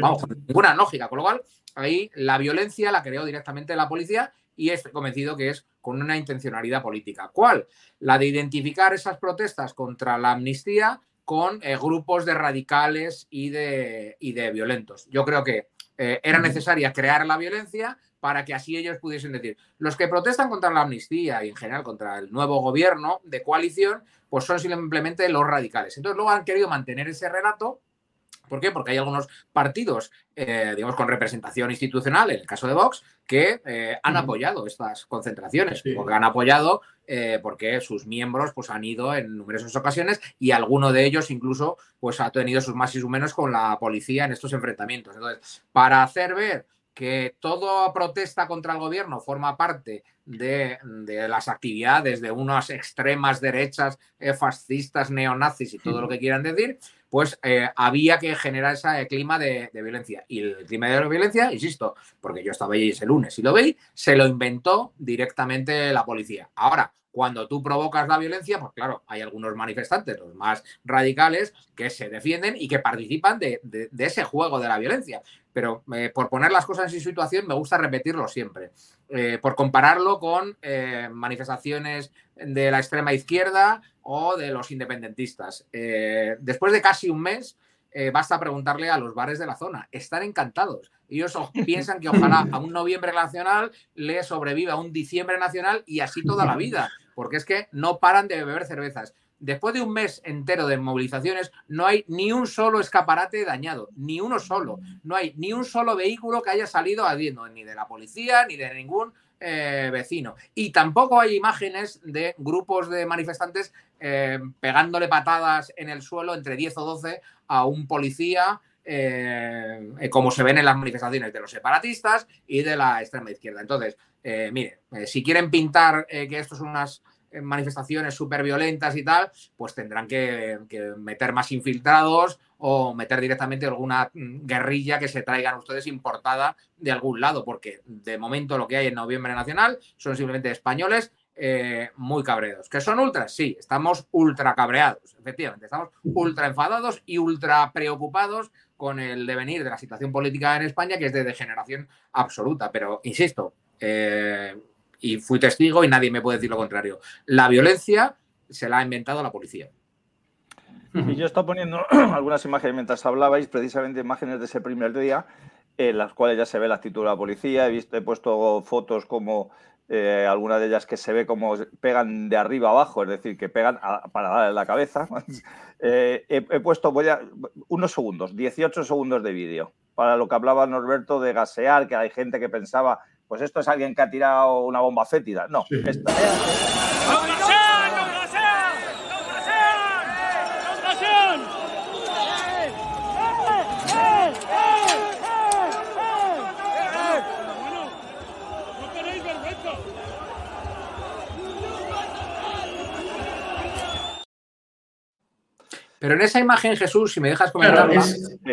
B: vamos, con ninguna lógica. Con lo cual, ahí la violencia la creó directamente la policía y estoy convencido que es con una intencionalidad política. ¿Cuál? La de identificar esas protestas contra la amnistía con grupos de radicales y de, y de violentos. Yo creo que era necesaria crear la violencia para que así ellos pudiesen decir, los que protestan contra la amnistía y en general contra el nuevo gobierno de coalición, pues son simplemente los radicales. Entonces luego han querido mantener ese relato. ¿Por qué? Porque hay algunos partidos, eh, digamos, con representación institucional, en el caso de Vox, que eh, han apoyado estas concentraciones, porque han apoyado eh, porque sus miembros pues, han ido en numerosas ocasiones y alguno de ellos incluso pues, ha tenido sus más y sus menos con la policía en estos enfrentamientos. Entonces, para hacer ver que toda protesta contra el gobierno forma parte de, las actividades de unas extremas derechas, eh, fascistas, neonazis y todo lo que quieran decir, pues eh, había que generar ese clima de, violencia. Y el clima de violencia, insisto, porque yo estaba ahí ese lunes y lo veis, se lo inventó directamente la policía. Ahora, cuando tú provocas la violencia, pues claro, hay algunos manifestantes, los más radicales, que se defienden y que participan de ese juego de la violencia pero eh, por poner las cosas en su situación me gusta repetirlo siempre. Eh, por compararlo con eh, manifestaciones de la extrema izquierda o de los independentistas. después de casi un mes, basta preguntarle a los bares de la zona. Están encantados. Ellos piensan que ojalá a un noviembre nacional le sobreviva un diciembre nacional y así toda la vida, porque es que no paran de beber cervezas después de un mes entero de movilizaciones, no hay ni un solo escaparate dañado, ni uno solo. No hay ni un solo vehículo que haya salido ardiendo, ni de la policía, ni de ningún eh, vecino. Y tampoco hay imágenes de grupos de manifestantes eh, pegándole patadas en el suelo entre 10 o 12 a un policía. Eh, como se ven en las manifestaciones de los separatistas y de la extrema izquierda. Entonces, mire, si quieren pintar que esto es unas manifestaciones súper violentas y tal, pues tendrán que, meter más infiltrados o meter directamente alguna mm, guerrilla que se traigan ustedes importada de algún lado, porque de momento lo que hay en Noviembre Nacional son simplemente españoles eh, muy cabreados. ¿Que son ultras? Sí, estamos ultra cabreados, efectivamente, estamos ultra enfadados y ultra preocupados con el devenir de la situación política en España, que es de degeneración absoluta. Pero, insisto, eh, y fui testigo y nadie me puede decir lo contrario. La violencia se la ha inventado la policía.
A: Y yo estaba poniendo algunas imágenes mientras hablabais, precisamente imágenes de ese primer día, en las cuales ya se ve la actitud de la policía. He, visto, he puesto fotos como eh, algunas de ellas que se ve como pegan de arriba abajo, es decir, que pegan para darle la cabeza. Eh, he, puesto, voy a, unos segundos, 18 segundos de vídeo, para lo que hablaba Norberto de gasear, que hay gente que pensaba pues esto es alguien que ha tirado una bomba fétida. No, esta.
B: Pero en esa imagen, Jesús, si me dejas comentarla,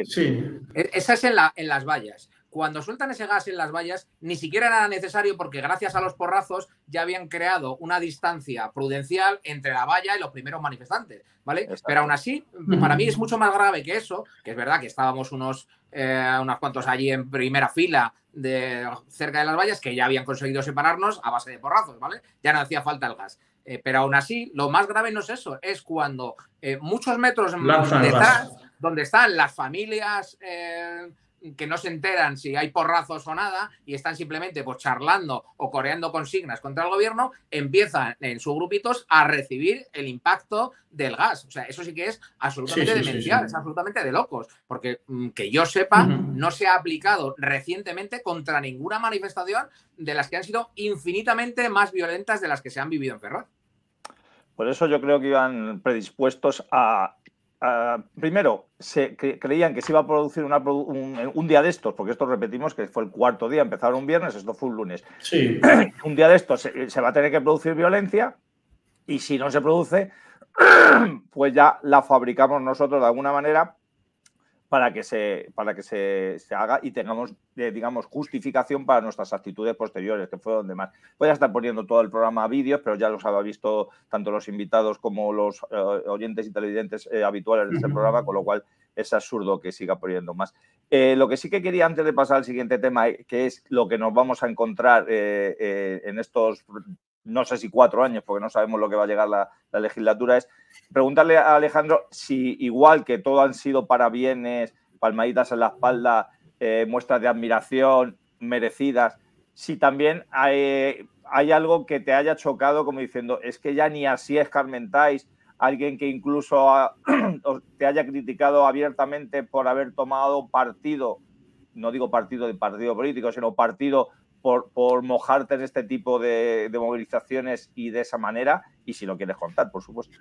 B: sí. esa es en, la, en las vallas cuando sueltan ese gas en las vallas, ni siquiera era necesario porque gracias a los porrazos ya habían creado una distancia prudencial entre la valla y los primeros manifestantes, ¿vale? Pero aún así, para mí es mucho más grave que eso, que es verdad que estábamos unos, eh, unos cuantos allí en primera fila de, cerca de las vallas que ya habían conseguido separarnos a base de porrazos, ¿vale? Ya no hacía falta el gas. Eh, pero aún así, lo más grave no es eso, es cuando eh, muchos metros detrás, donde están las familias que no se enteran si hay porrazos o nada y están simplemente pues, charlando o coreando consignas contra el gobierno, empiezan en sus grupitos a recibir el impacto del gas. O sea, eso sí que es absolutamente demencial, es absolutamente de locos, porque mm, que yo sepa, no se ha aplicado recientemente contra ninguna manifestación de las que han sido infinitamente más violentas de las que se han vivido en Ferrol.
A: Por eso yo creo que iban predispuestos a Ah, primero, se creían que se iba a producir un, día de estos, porque esto repetimos que fue el cuarto día, empezaron un viernes, esto fue un lunes.
C: Sí.
A: un día de estos se, va a tener que producir violencia y si no se produce, pues ya la fabricamos nosotros de alguna manera para que se, para que se, haga y tengamos, eh, digamos, justificación para nuestras actitudes posteriores, que fue donde más. Voy a estar poniendo todo el programa a vídeos, pero ya los había visto tanto los invitados como los eh, oyentes y televidentes eh, habituales de este programa, con lo cual es absurdo que siga poniendo más. lo que sí que quería antes de pasar al siguiente tema, que es lo que nos vamos a encontrar en estos no sé si cuatro años, porque no sabemos lo que va a llegar la, legislatura, es preguntarle a Alejandro si igual que todo han sido parabienes, palmaditas en la espalda, eh, muestras de admiración merecidas, si también hay, algo que te haya chocado como diciendo, es que ya ni así escarmentáis, alguien que incluso te haya criticado abiertamente por haber tomado partido, no digo partido de partido político, sino partido por, mojarte en este tipo de, movilizaciones y de esa manera, y si lo quieres contar, por supuesto.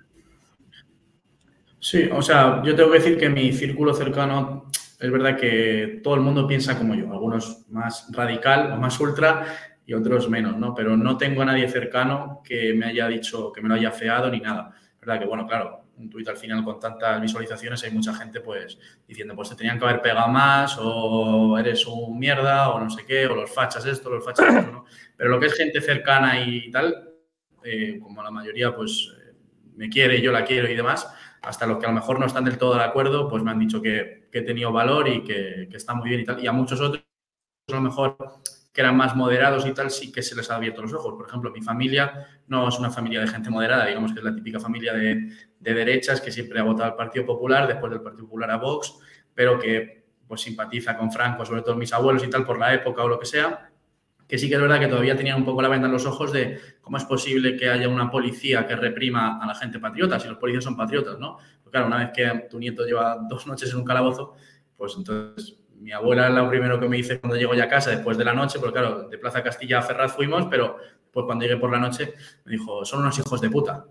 C: Sí, o sea, yo tengo que decir que mi círculo cercano es verdad que todo el mundo piensa como yo, algunos más radical o más ultra y otros menos, ¿no? Pero no tengo a nadie cercano que me haya dicho, que me lo haya feado ni nada. verdad que, bueno, claro, un tuit al final con tantas visualizaciones hay mucha gente pues diciendo pues te tenían que haber pegado más o eres un mierda o no sé qué o los fachas esto, los fachas esto, ¿no? Pero lo que es gente cercana y tal, eh, como la mayoría pues eh, me quiere, yo la quiero y demás, hasta los que a lo mejor no están del todo de acuerdo pues me han dicho que, he tenido valor y que, que está muy bien y tal. Y a muchos otros a lo mejor que eran más moderados y tal, sí que se les ha abierto los ojos. Por ejemplo, mi familia no es una familia de gente moderada, digamos que es la típica familia de, derechas que siempre ha votado al Partido Popular, después del Partido Popular a Vox, pero que pues simpatiza con Franco, sobre todo mis abuelos y tal, por la época o lo que sea, que sí que es verdad que todavía tenían un poco la venda en los ojos de cómo es posible que haya una policía que reprima a la gente patriota, si los policías son patriotas, ¿no? Porque claro, una vez que tu nieto lleva dos noches en un calabozo, pues entonces mi abuela es lo primero que me dice cuando llego ya a casa después de la noche, porque claro, de Plaza Castilla a Ferraz fuimos, pero pues cuando llegué por la noche me dijo, son unos hijos de puta.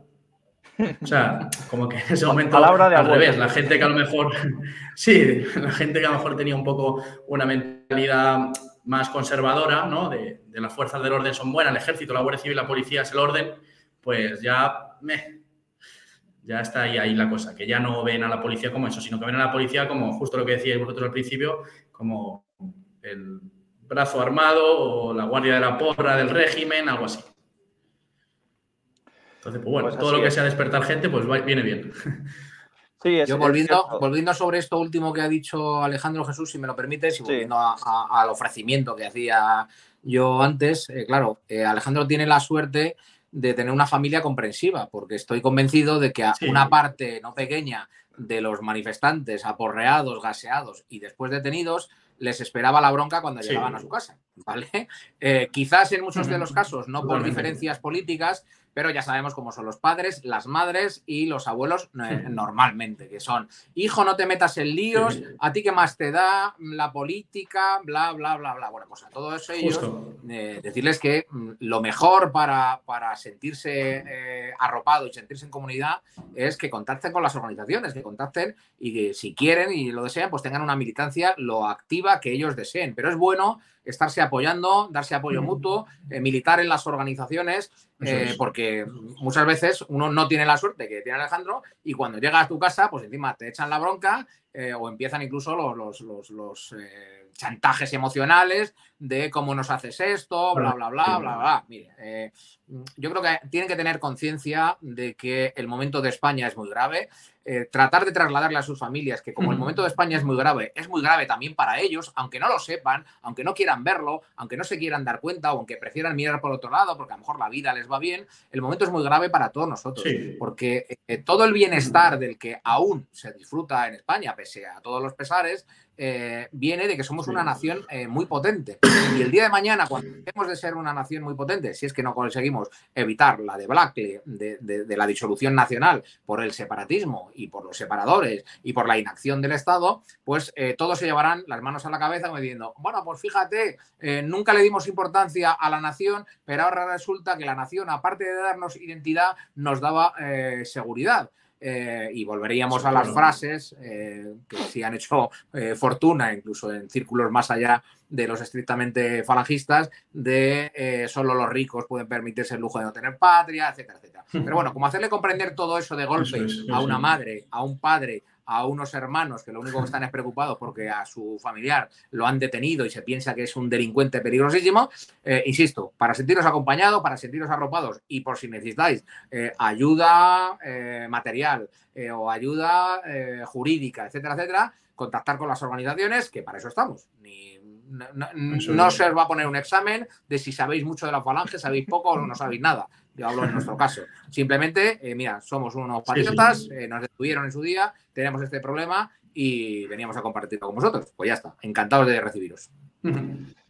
C: O sea, como que en ese momento al revés, la gente que a lo mejor, sí, la gente que a lo mejor tenía un poco una mentalidad más conservadora, ¿no? De, las fuerzas del orden son buenas, el ejército, la Guardia Civil, la policía es el orden, pues ya me, ya está ahí, ahí la cosa, que ya no ven a la policía como eso, sino que ven a la policía como justo lo que decíais vosotros al principio, como el brazo armado o la guardia de la porra del régimen, algo así. Entonces, pues bueno, pues todo lo que sea despertar gente, pues viene bien.
B: Sí, Yo volviendo, volviendo sobre esto último que ha dicho Alejandro Jesús, si me lo permites, y volviendo al ofrecimiento que hacía yo antes, eh, claro, eh, Alejandro tiene la suerte de tener una familia comprensiva, porque estoy convencido de que a una parte no pequeña de los manifestantes aporreados, gaseados y después detenidos les esperaba la bronca cuando llegaban a su casa, ¿vale? Eh, quizás en muchos de los casos no por diferencias políticas, pero ya sabemos cómo son los padres, las madres y los abuelos eh, normalmente, que son, hijo, no te metas en líos, a ti qué más te da la política, bla, bla, bla, bla. Bueno, pues a todos ellos eh, decirles que mm, lo mejor para, para sentirse eh, arropado y sentirse en comunidad es que contacten con las organizaciones, que contacten y que si quieren y lo desean, pues tengan una militancia lo activa que ellos deseen. Pero es bueno estarse apoyando, darse apoyo mutuo, eh, militar en las organizaciones, eh, porque muchas veces uno no tiene la suerte que tiene Alejandro y cuando llega a tu casa, pues encima te echan la bronca eh, o empiezan incluso los, los, los, chantajes emocionales de cómo nos haces esto, bla, bla, bla, bla, bla. Mire, yo creo que tienen que tener conciencia de que el momento de España es muy grave. Eh, tratar de trasladarle a sus familias que como el momento de España es muy grave, es muy grave también para ellos, aunque no lo sepan, aunque no quieran verlo, aunque no se quieran dar cuenta o aunque prefieran mirar por otro lado porque a lo mejor la vida les va bien, el momento es muy grave para todos nosotros, porque eh, todo el bienestar del que aún se disfruta en España, pese a todos los pesares, eh, viene de que somos una nación eh, muy potente. Y el día de mañana, cuando dejemos de ser una nación muy potente, si es que no conseguimos evitar la de, de, la disolución nacional por el separatismo y por los separadores y por la inacción del Estado, pues eh, todos se llevarán las manos a la cabeza como diciendo, bueno, pues fíjate, nunca le dimos importancia a la nación, pero ahora resulta que la nación, aparte de darnos identidad, nos daba seguridad. Eh, y volveríamos a las frases eh, que sí han hecho eh, fortuna, incluso en círculos más allá de los estrictamente falangistas, de solo los ricos pueden permitirse el lujo de no tener patria, etcétera, etcétera. Pero bueno, como hacerle comprender todo eso de golpe a una madre, a un padre, a unos hermanos que lo único que están es preocupados porque a su familiar lo han detenido y se piensa que es un delincuente peligrosísimo, eh, insisto, para sentiros acompañados, para sentiros arropados y por si necesitáis eh, ayuda eh, material o ayuda jurídica, etcétera, etcétera, contactar con las organizaciones, que para eso estamos. no, se os va a poner un examen de si sabéis mucho de la falange, sabéis poco o no sabéis nada. Yo hablo en nuestro caso. Simplemente, eh, mira, somos unos patriotas, eh, nos detuvieron en su día, tenemos este problema y veníamos a compartirlo con vosotros. Pues ya está, encantados de recibiros.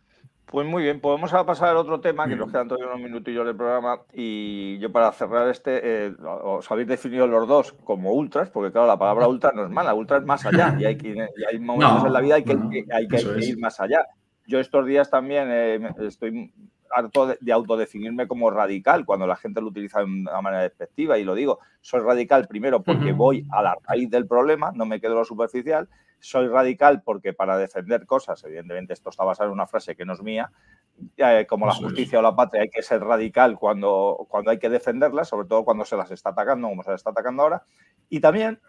A: Pues muy bien, podemos a pasar al otro tema, que nos quedan todavía unos minutillos del programa. Y yo para cerrar este, eh, os habéis definido los dos como ultras, porque claro, la palabra ultra no es mala, ultra es más allá. Y hay, que, hay momentos en la vida hay que, hay que, ir más allá. Yo estos días también estoy harto de, autodefinirme como radical cuando la gente lo utiliza de una manera despectiva y lo digo, soy radical primero porque voy a la raíz del problema, no me quedo lo superficial, soy radical porque para defender cosas, evidentemente esto está basado en una frase que no es mía, eh, como la justicia o la patria hay que ser radical cuando, cuando hay que defenderlas, sobre todo cuando se las está atacando, como se las está atacando ahora. Y también,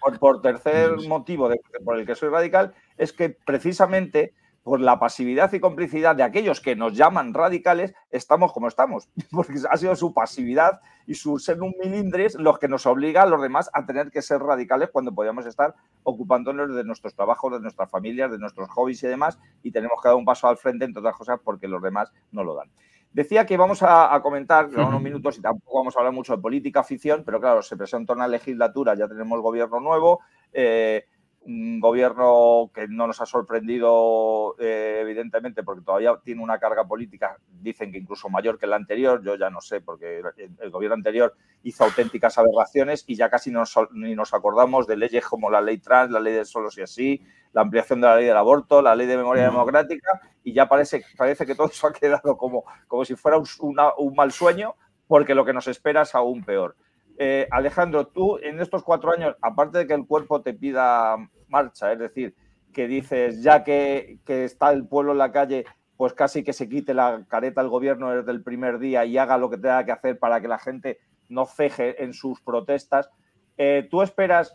A: por, por, tercer motivo por el que soy radical, es que precisamente por la pasividad y complicidad de aquellos que nos llaman radicales, estamos como estamos, porque ha sido su pasividad y su ser un milindres los que nos obliga a los demás a tener que ser radicales cuando podíamos estar ocupándonos de nuestros trabajos, de nuestras familias, de nuestros hobbies y demás, y tenemos que dar un paso al frente, entre otras cosas, porque los demás no lo dan. Decía que vamos a, comentar, unos minutos y tampoco vamos a hablar mucho de política, ficción, pero claro, se presenta una legislatura, ya tenemos gobierno nuevo, eh, un gobierno que no nos ha sorprendido, eh, evidentemente, porque todavía tiene una carga política, dicen que incluso mayor que el anterior, yo ya no sé, porque el, gobierno anterior hizo auténticas aberraciones y ya casi no ni nos acordamos de leyes como la ley trans, la ley de solo si así, la ampliación de la ley del aborto, la ley de memoria democrática, y ya parece, parece que todo eso ha quedado como, como si fuera un mal sueño, porque lo que nos espera es aún peor. Eh, Alejandro, tú en estos cuatro años, aparte de que el cuerpo te pida marcha, es decir, que dices, ya que, está el pueblo en la calle, pues casi que se quite la careta al gobierno desde el primer día y haga lo que tenga que hacer para que la gente no ceje en sus protestas. Eh, ¿Tú esperas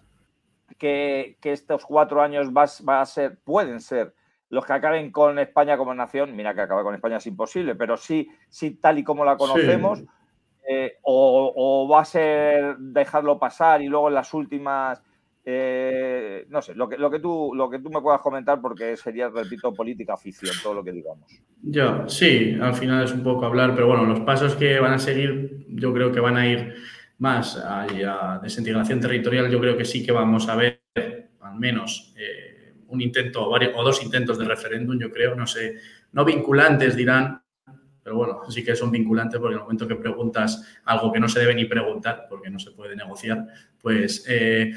A: que, estos cuatro años va, a ser, pueden ser los que acaben con España como nación? Mira que acabar con España es imposible, pero sí, sí tal y como la conocemos. Eh, o, va a ser dejarlo pasar y luego en las últimas, eh, no sé, lo que, lo, que tú, lo que tú me puedas comentar porque sería, repito, política ficción, todo lo que digamos.
C: Yo, sí, al final es un poco hablar, pero bueno, los pasos que van a seguir yo creo que van a ir más a desintegración territorial, yo creo que sí que vamos a ver al menos eh, un intento o dos intentos de referéndum, yo creo, no sé, no vinculantes dirán, pero bueno, sí que son vinculantes porque en el momento que preguntas algo que no se debe ni preguntar, porque no se puede negociar, pues eh,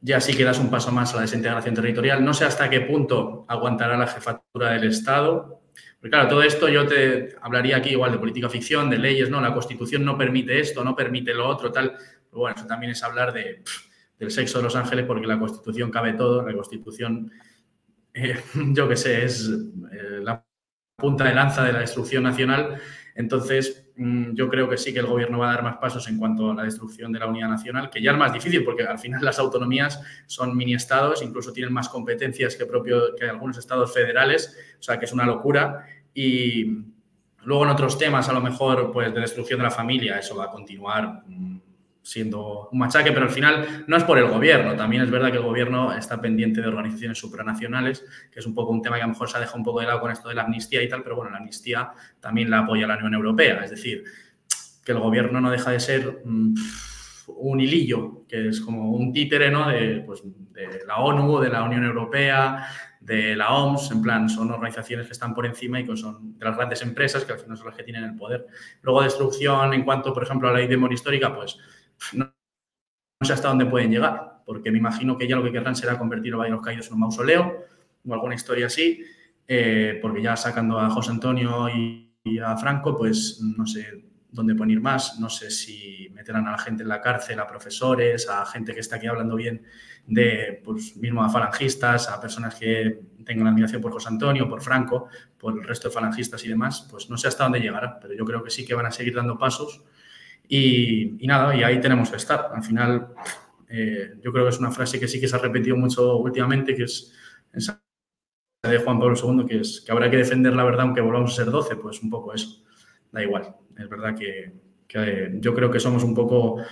C: ya sí que das un paso más a la desintegración territorial. No sé hasta qué punto aguantará la jefatura del Estado. Porque claro, todo esto yo te hablaría aquí igual de política ficción, de leyes, ¿no? La Constitución no permite esto, no permite lo otro, tal. Pero bueno, eso también es hablar de, del sexo de los ángeles porque la Constitución cabe todo, la Constitución, eh, yo qué sé, es eh, la punta de lanza de la destrucción nacional. Entonces, mm, yo creo que sí que el gobierno va a dar más pasos en cuanto a la destrucción de la unidad nacional, que ya es más difícil porque al final las autonomías son mini estados, incluso tienen más competencias que, propio, que algunos estados federales, o sea que es una locura. Y luego en otros temas, a lo mejor, pues de destrucción de la familia, eso va a continuar mm, siendo un machaque, pero al final no es por el gobierno. También es verdad que el gobierno está pendiente de organizaciones supranacionales, que es un poco un tema que a lo mejor se ha dejado un poco de lado con esto de la amnistía y tal, pero bueno, la amnistía también la apoya la Unión Europea. Es decir, que el gobierno no deja de ser mm, un hilillo, que es como un títere ¿no? de, pues, de la ONU, de la Unión Europea, de la OMS, en plan, son organizaciones que están por encima y que son de las grandes empresas que al final son las que tienen el poder. Luego, destrucción en cuanto, por ejemplo, a la ley de memoria histórica, pues no, sé hasta dónde pueden llegar, porque me imagino que ya lo que querrán será convertir a los Caídos en un mausoleo o alguna historia así, eh, porque ya sacando a José Antonio y, a Franco, pues no sé dónde ir más, no sé si meterán a la gente en la cárcel, a profesores, a gente que está aquí hablando bien de, pues mismo a falangistas, a personas que tengan admiración por José Antonio, por Franco, por el resto de falangistas y demás, pues no sé hasta dónde llegará, pero yo creo que sí que van a seguir dando pasos y, y nada, y ahí tenemos que estar. Al final, eh, yo creo que es una frase que sí que se ha repetido mucho últimamente, que es esa de Juan Pablo II, que es que habrá que defender la verdad aunque volvamos a ser 12, pues un poco eso, da igual. Es verdad que, que yo creo que somos un poco,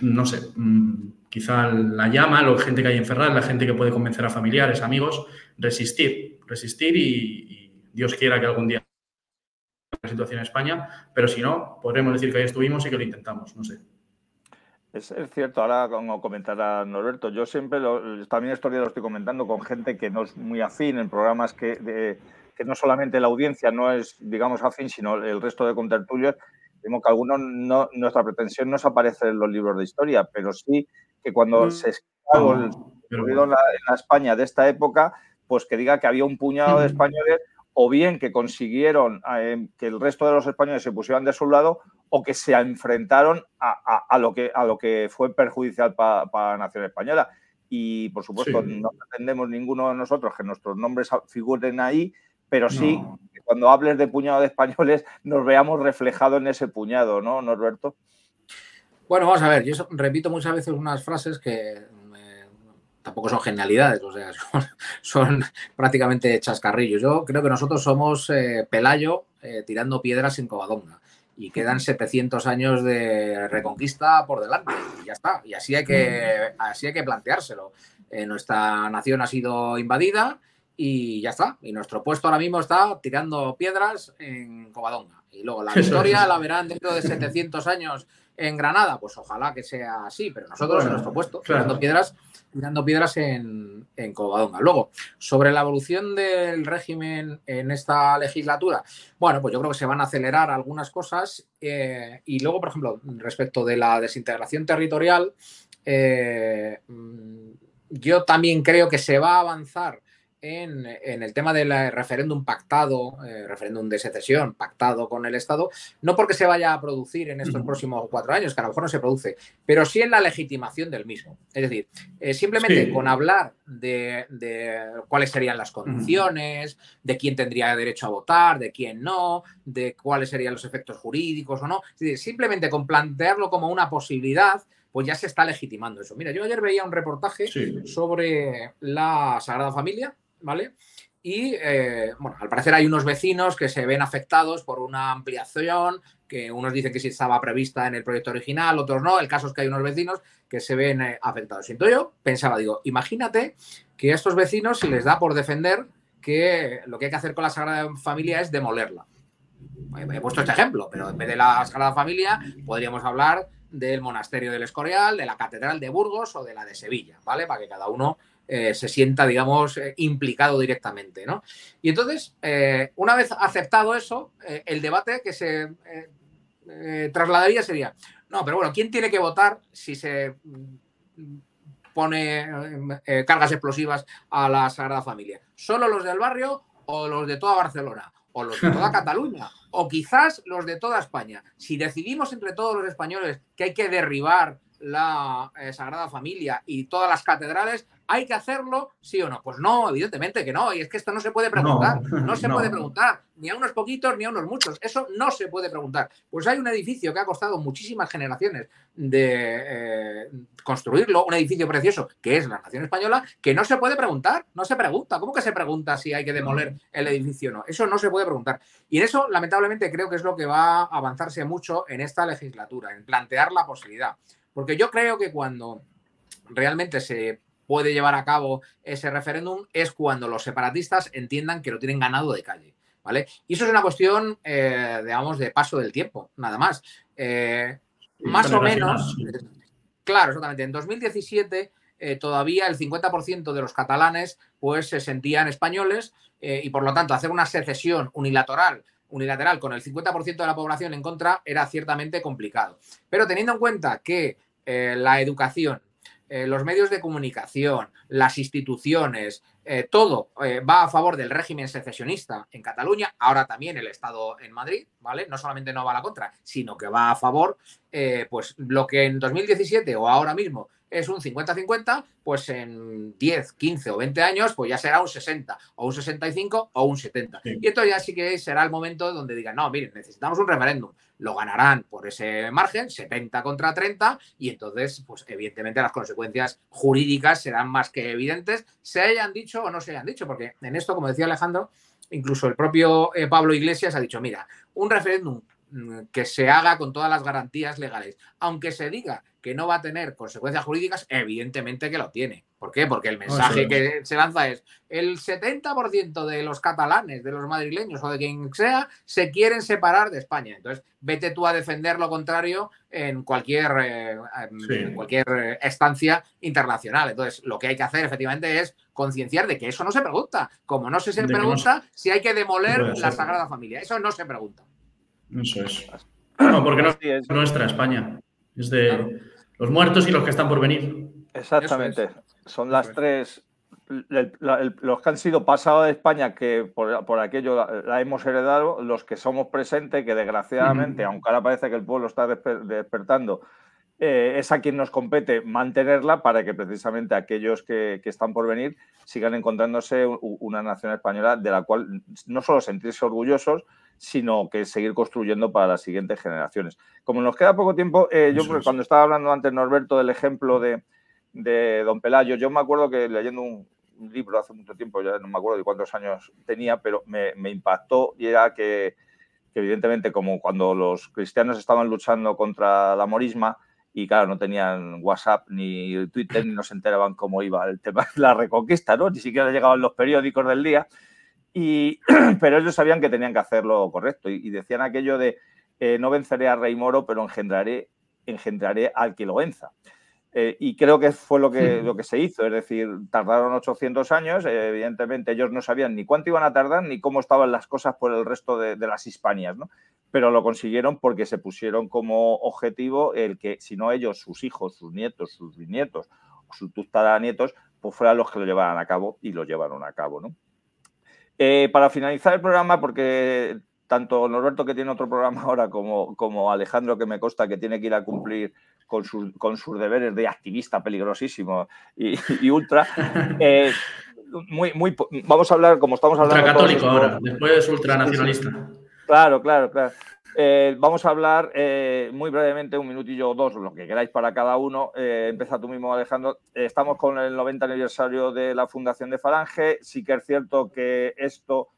C: no sé, mmm, quizá la llama, la gente que hay encerrada, la gente que puede convencer a familiares, amigos, resistir, resistir y Dios quiera que algún día la situación en España, pero si no, podremos decir que ahí estuvimos y que lo intentamos, no sé.
A: Es, es, cierto, ahora como comentará Norberto, yo siempre, lo, también esto lo estoy comentando con gente que no es muy afín en programas que, de, que no solamente la audiencia no es, digamos, afín, sino el resto de contertulios, Digo que algunos no, nuestra pretensión no es aparecer en los libros de historia, pero sí que cuando mm. se escribió el, en, la, en la España de esta época, pues que diga que había un puñado de españoles o bien que consiguieron eh, que el resto de los españoles se pusieran de su lado o que se enfrentaron a, a, a lo, que, a lo que fue perjudicial para pa la nación española. Y, por supuesto, sí. no pretendemos ninguno de nosotros que nuestros nombres figuren ahí, pero sí no. que cuando hables de puñado de españoles nos veamos reflejados en ese puñado, ¿no, Norberto?
B: Bueno, vamos a ver, yo repito muchas veces unas frases que tampoco son genialidades, o sea, son, son, prácticamente chascarrillos. Yo creo que nosotros somos eh, Pelayo eh, tirando piedras en Covadonga y quedan 700 años de reconquista por delante y ya está. Y así hay que, así hay que planteárselo. Eh, nuestra nación ha sido invadida y ya está. Y nuestro puesto ahora mismo está tirando piedras en Covadonga. Y luego la victoria la verán dentro de 700 años en Granada. Pues ojalá que sea así, pero nosotros bueno, en nuestro puesto, claro. tirando piedras tirando piedras en, en, Covadonga. Luego, sobre la evolución del régimen en esta legislatura, bueno, pues yo creo que se van a acelerar algunas cosas eh, y luego, por ejemplo, respecto de la desintegración territorial, eh, yo también creo que se va a avanzar en, en, el tema del referéndum pactado, eh, referéndum de secesión pactado con el Estado, no porque se vaya a producir en estos próximos cuatro años, que a lo mejor no se produce, pero sí en la legitimación del mismo. Es decir, eh, simplemente sí. con hablar de, de, cuáles serían las condiciones, de quién tendría derecho a votar, de quién no, de cuáles serían los efectos jurídicos o no, es decir, simplemente con plantearlo como una posibilidad, pues ya se está legitimando eso. Mira, yo ayer veía un reportaje sí. sobre la Sagrada Familia, ¿vale? Y eh, bueno, al parecer hay unos vecinos que se ven afectados por una ampliación, que unos dicen que sí estaba prevista en el proyecto original, otros no. El caso es que hay unos vecinos que se ven eh, afectados. Entonces yo pensaba, digo, imagínate que a estos vecinos se les da por defender que lo que hay que hacer con la Sagrada Familia es demolerla. He puesto este ejemplo, pero en vez de la Sagrada Familia podríamos hablar del monasterio del Escorial, de la Catedral de Burgos o de la de Sevilla, ¿vale? Para que cada uno eh, se sienta, digamos, eh, implicado directamente, ¿no? Y entonces, eh, una vez aceptado eso, el debate que se trasladaría sería, no, pero bueno, ¿quién tiene que votar si se mm, pone cargas explosivas a la Sagrada Familia? ¿Solo los del barrio o los de toda Barcelona? o los de toda Cataluña, o quizás los de toda España. Si decidimos entre todos los españoles que hay que derribar la eh, Sagrada Familia y todas las catedrales, ¿hay que hacerlo sí o no? Pues no, evidentemente que no. Y es que esto no se puede preguntar. No, no se no. puede preguntar. Ni a unos poquitos ni a unos muchos. Eso no se puede preguntar. Pues hay un edificio que ha costado muchísimas generaciones de eh, construirlo, un edificio precioso que es la Nación Española, que no se puede preguntar. No se pregunta. ¿Cómo que se pregunta si hay que demoler el edificio o no? Eso no se puede preguntar. Y en eso, lamentablemente, creo que es lo que va a avanzarse mucho en esta legislatura, en plantear la posibilidad. Porque yo creo que cuando realmente se puede llevar a cabo ese referéndum es cuando los separatistas entiendan que lo tienen ganado de calle. ¿vale? Y eso es una cuestión, eh, digamos, de paso del tiempo, nada más. Eh, más o menos. Claro, exactamente. En 2017 eh, todavía el 50% de los catalanes pues se sentían españoles eh, y por lo tanto hacer una secesión unilateral unilateral con el 50% de la población en contra era ciertamente complicado. Pero teniendo en cuenta que eh, la educación, los medios de comunicación, las instituciones, todo va a favor del régimen secesionista en Cataluña, ahora también el Estado en Madrid, ¿vale? No solamente no va a la contra, sino que va a favor, pues lo que en 2017 o ahora mismo es un 50-50, pues en 10, 15 o 20 años, pues ya será un 60 o un 65 o un 70. Y esto ya sí que será el momento donde digan, no, miren, necesitamos un referéndum. Lo ganarán por ese margen, 70 contra 30, y entonces, pues evidentemente las consecuencias jurídicas serán más que evidentes, se hayan dicho o no se hayan dicho, porque en esto, como decía Alejandro, incluso el propio eh, Pablo Iglesias ha dicho, mira, un referéndum que se haga con todas las garantías legales, aunque se diga que no va a tener consecuencias jurídicas, evidentemente que lo tiene. ¿Por qué? Porque el mensaje que se lanza es el 70% de los catalanes, de los madrileños o de quien sea, se quieren separar de España. Entonces, vete tú a defender lo contrario en cualquier, eh, en cualquier estancia internacional. Entonces, lo que hay que hacer efectivamente es concienciar de que eso no se pregunta. Como no se, pregunta si hay que demoler la Sagrada Familia. Eso no se pregunta.
C: Eso es. No, porque no es nuestra España. Es de los muertos y los que están por venir.
A: Exactamente. Son las tres. los que han sido pasados de España, que por, aquello la, hemos heredado, los que somos presentes, que desgraciadamente, aunque ahora parece que el pueblo está despertando, eh, es a quien nos compete mantenerla para que precisamente aquellos que, que, están por venir sigan encontrándose una nación española de la cual no solo sentirse orgullosos, sino que seguir construyendo para las siguientes generaciones. Como nos queda poco tiempo, eh, yo cuando estaba hablando antes, Norberto, del ejemplo de, Don Pelayo, yo me acuerdo que leyendo un, libro hace mucho tiempo, ya no me acuerdo de cuántos años tenía, pero me, impactó y era que, evidentemente como cuando los cristianos estaban luchando contra la morisma, y claro, no tenían WhatsApp ni Twitter ni no se enteraban cómo iba el tema de la reconquista, ¿no? Ni siquiera llegaban los periódicos del día. Y, pero ellos sabían que tenían que hacerlo correcto y, decían aquello de eh, no venceré a Rey Moro, pero engendraré, engendraré al que lo venza. Eh, y creo que fue lo que, lo que se hizo, es decir, tardaron 800 años, eh, evidentemente ellos no sabían ni cuánto iban a tardar ni cómo estaban las cosas por el resto de, las Hispanias, ¿no? pero lo consiguieron porque se pusieron como objetivo el que, si no ellos, sus hijos, sus nietos, sus bisnietos sus tutaranietos, pues fueran los que lo llevaran a cabo y lo llevaron a cabo. ¿no? Eh, para finalizar el programa, porque tanto Norberto, que tiene otro programa ahora, como, como Alejandro, que me consta que tiene que ir a cumplir con, con sus deberes de activista peligrosísimo y, ultra, eh, muy, muy, vamos a hablar, como estamos hablando...
C: Ultracatólico ahora, después es ultranacionalista.
A: Claro, claro, claro. Eh, vamos a hablar eh, muy brevemente, un minutillo o dos, lo que queráis para cada uno. Eh, empieza tú mismo, Alejandro. estamos con el 90 aniversario de la fundación de Falange. Sí que es cierto que esto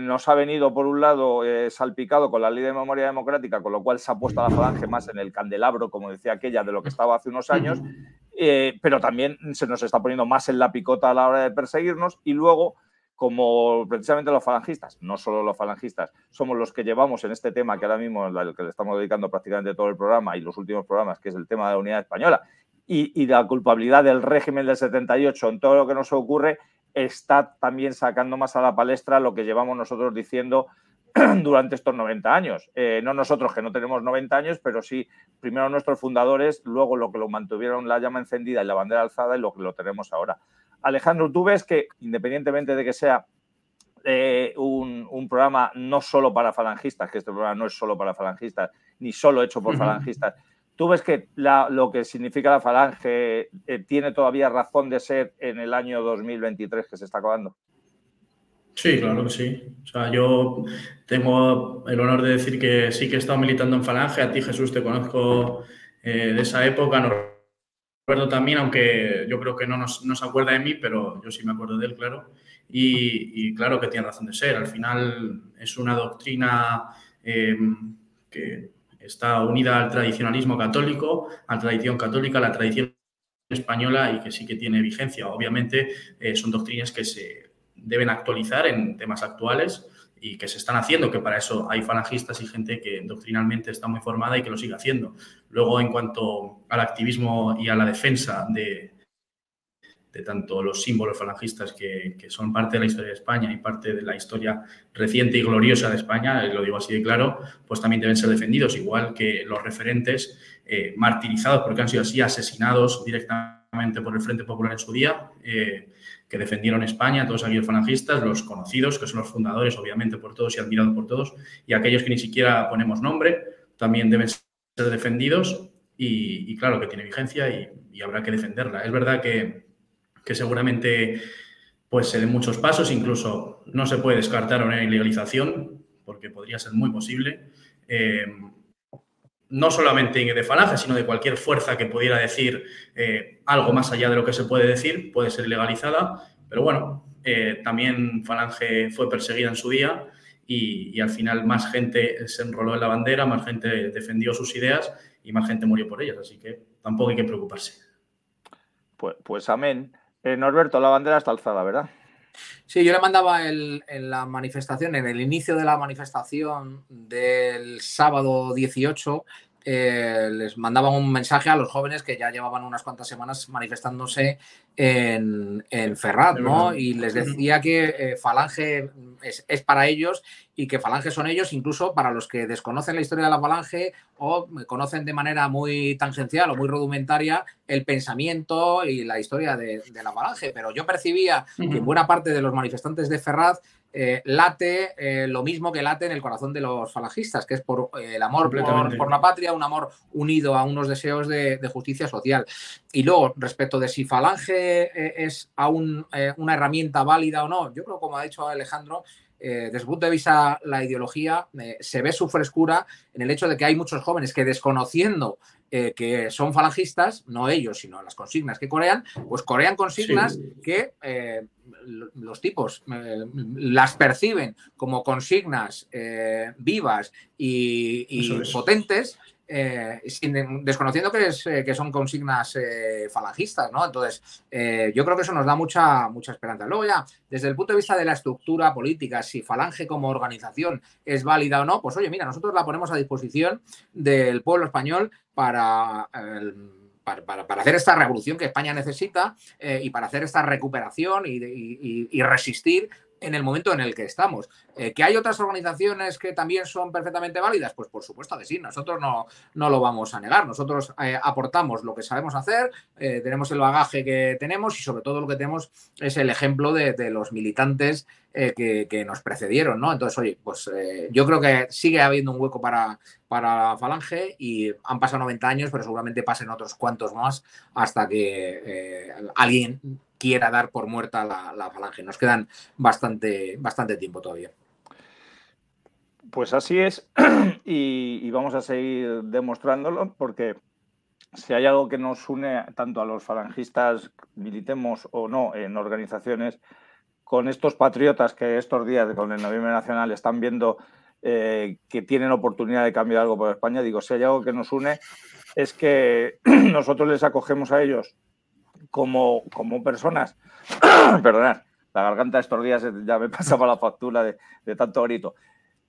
A: nos ha venido, por un lado, salpicado con la ley de memoria democrática, con lo cual se ha puesto a la Falange más en el candelabro, como decía aquella, de lo que estaba hace unos años, pero también se nos está poniendo más en la picota a la hora de perseguirnos. Y luego como precisamente los falangistas, no solo los falangistas, somos los que llevamos en este tema que ahora mismo el que le estamos dedicando prácticamente todo el programa y los últimos programas, que es el tema de la unidad española y, la culpabilidad del régimen del 78 en todo lo que nos ocurre, está también sacando más a la palestra lo que llevamos nosotros diciendo durante estos 90 años. Eh, no nosotros que no tenemos 90 años, pero sí primero nuestros fundadores, luego lo que lo mantuvieron la llama encendida y la bandera alzada y lo que lo tenemos ahora. Alejandro, tú ves que independientemente de que sea eh, un, programa no solo para falangistas, que este programa no es solo para falangistas, ni solo hecho por falangistas, ¿tú ves que lo que significa la falange eh, tiene todavía razón de ser en el año 2023 que se está acabando?
C: Sí, claro que sí. O sea, yo tengo el honor de decir que sí que he estado militando en Falange. A ti, Jesús, te conozco eh, de esa época acuerdo también, aunque yo creo que no nos, se acuerda de mí, pero yo sí me acuerdo de él, claro. Y, claro que tiene razón de ser. Al final es una doctrina eh, que está unida al tradicionalismo católico, a la tradición católica, a la tradición española y que sí que tiene vigencia. Obviamente eh, son doctrinas que se deben actualizar en temas actuales y que se están haciendo, que para eso hay falangistas y gente que doctrinalmente está muy formada y que lo sigue haciendo. Luego, en cuanto al activismo y a la defensa de, de tanto los símbolos falangistas que, son parte de la historia de España y parte de la historia reciente y gloriosa de España, lo digo así de claro, pues también deben ser defendidos, igual que los referentes eh, martirizados, porque han sido así asesinados directamente por el Frente Popular en su día, eh, que defendieron España, todos aquellos falangistas, los conocidos, que son los fundadores, obviamente, por todos y admirados por todos, y aquellos que ni siquiera ponemos nombre, también deben ser defendidos y, claro que tiene vigencia y, habrá que defenderla. Es verdad que que seguramente pues se den muchos pasos, incluso no se puede descartar una ilegalización, porque podría ser muy posible, eh, no solamente de Falange, sino de cualquier fuerza que pudiera decir eh, algo más allá de lo que se puede decir, puede ser ilegalizada, pero bueno, eh, también Falange fue perseguida en su día y, al final más gente se enroló en la bandera, más gente defendió sus ideas y más gente murió por ellas, así que tampoco hay que preocuparse.
A: Pues, pues amén. Eh, Norberto, la bandera está alzada, ¿verdad?
B: Sí, yo le mandaba en la manifestación, en el inicio de la manifestación del sábado 18, eh, les mandaba un mensaje a los jóvenes que ya llevaban unas cuantas semanas manifestándose en, en Ferrat, ¿no? Y les decía que eh, Falange es, para ellos y que Falange son ellos, incluso para los que desconocen la historia de la Falange o conocen de manera muy tangencial o muy rudimentaria el pensamiento y la historia de, la Falange. Pero yo percibía que buena parte de los manifestantes de Ferraz eh, late eh, lo mismo que late en el corazón de los falangistas, que es por el amor por, la patria, un amor unido a unos deseos de, de justicia social. Y luego, respecto de si Falange eh, es aún eh, una herramienta válida o no. Yo creo, como ha dicho Alejandro, eh, desde el punto de vista la ideología, se ve su frescura en el hecho de que hay muchos jóvenes que desconociendo que son falangistas, no ellos, sino las consignas que corean, pues corean consignas que los tipos las perciben como consignas vivas y, potentes eh, desconociendo que, eh, que, son consignas eh, falangistas, ¿no? Entonces, yo creo que eso nos da mucha, mucha esperanza. Luego ya, desde el punto de vista de la estructura política, si Falange como organización es válida o no, pues oye, mira, nosotros la ponemos a disposición del pueblo español para... Para, hacer esta revolución que España necesita y para hacer esta recuperación y resistir en el momento en el que estamos. Eh, ¿Que hay otras organizaciones que también son perfectamente válidas? Pues por supuesto que sí, nosotros no, no lo vamos a negar. Nosotros eh, aportamos lo que sabemos hacer, eh, tenemos el bagaje que tenemos y sobre todo lo que tenemos es el ejemplo de, los militantes que, nos precedieron, ¿no? Entonces, oye, pues yo creo que sigue habiendo un hueco para, para Falange y han pasado 90 años, pero seguramente pasen otros cuantos más hasta que alguien quiera dar por muerta la, falange. Nos quedan bastante, bastante tiempo todavía.
A: Pues así es, y, vamos a seguir demostrándolo, porque si hay algo que nos une tanto a los falangistas, militemos o no en organizaciones, con estos patriotas que estos días con el Noviembre Nacional están viendo eh, que tienen oportunidad de cambiar algo por España, digo, si hay algo que nos une es que nosotros les acogemos a ellos como, como personas, perdonad, la garganta estos días ya me pasaba la factura de, tanto grito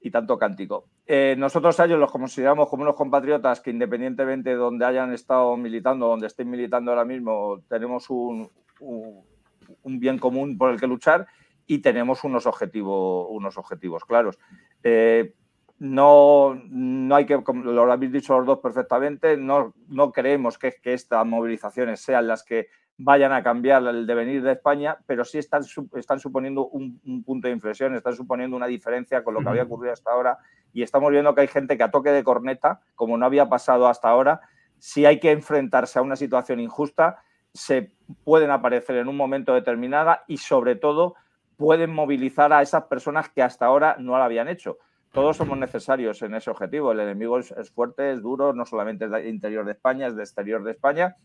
A: y tanto cántico. Eh, nosotros a ellos los consideramos como unos compatriotas que independientemente de donde hayan estado militando, donde estén militando ahora mismo, tenemos un, un, bien común por el que luchar y tenemos unos objetivos, unos objetivos claros. Eh, no, no hay que, como lo habéis dicho los dos perfectamente, no, no creemos que, que estas movilizaciones sean las que vayan a cambiar el devenir de España, pero sí están, están suponiendo un, punto de inflexión, están suponiendo una diferencia con lo que había ocurrido hasta ahora y estamos viendo que hay gente que a toque de corneta, como no había pasado hasta ahora, si hay que enfrentarse a una situación injusta, se pueden aparecer en un momento determinado y sobre todo pueden movilizar a esas personas que hasta ahora no lo habían hecho. Todos somos necesarios en ese objetivo. El enemigo es, es fuerte, es duro, no solamente es del interior de España, es del exterior de España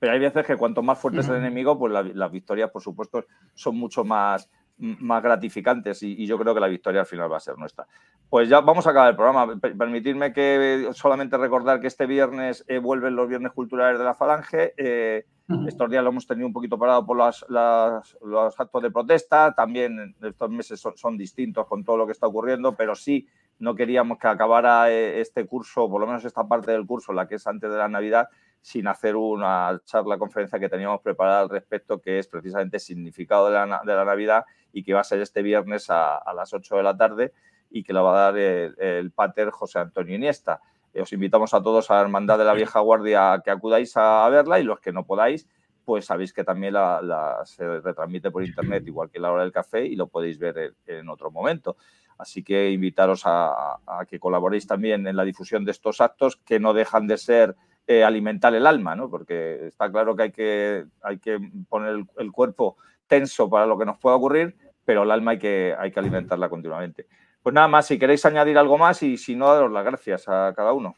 A: pero hay veces que cuanto más fuerte es el enemigo, pues las victorias, por supuesto, son mucho más, más gratificantes y, yo creo que la victoria al final va a ser nuestra. Pues ya vamos a acabar el programa. Permitidme que solamente recordar que este viernes eh, vuelven los viernes culturales de la Falange. Eh, Estos días lo hemos tenido un poquito parado por los actos de protesta. También estos meses son, distintos con todo lo que está ocurriendo, pero sí no queríamos que acabara eh, este curso, por lo menos esta parte del curso, la que es antes de la Navidad, sin hacer una charla, conferencia que teníamos preparada al respecto, que es precisamente el significado de la, de la Navidad y que va a ser este viernes a, las 8 de la tarde y que lo va a dar el, el pater José Antonio Iniesta. Os invitamos a todos a la Hermandad de la Vieja Guardia que acudáis a verla y los que no podáis, pues sabéis que también la, se retransmite por internet, igual que la hora del café, y lo podéis ver en, otro momento. Así que invitaros a, que colaboréis también en la difusión de estos actos que no dejan de ser eh, alimentar el alma, ¿no? porque está claro que hay que, hay que poner el, cuerpo tenso para lo que nos pueda ocurrir, pero el alma hay que, hay que alimentarla continuamente. Pues nada más, si queréis añadir algo más y si no, daros las gracias a cada uno.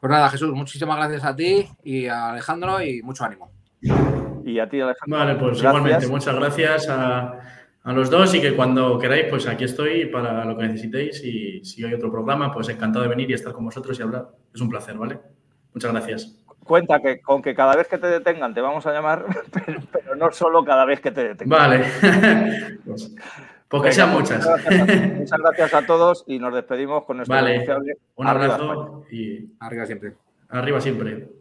B: Pues nada, Jesús, muchísimas gracias a ti y a Alejandro y mucho ánimo.
A: Y a ti, Alejandro.
C: Vale, pues igualmente, muchas gracias a, los dos y que cuando queráis, pues aquí estoy para lo que necesitéis y si hay otro programa, pues encantado de venir y estar con vosotros y hablar. Es un placer, ¿vale? Muchas gracias.
A: Cuenta que con que cada vez que te detengan te vamos a llamar, pero, no solo cada vez que te detengan.
C: Vale. pues, porque sean muchas.
A: Muchas gracias, a todos y nos despedimos con nuestro
C: vale. Un abrazo y
B: arriba siempre.
C: Arriba siempre.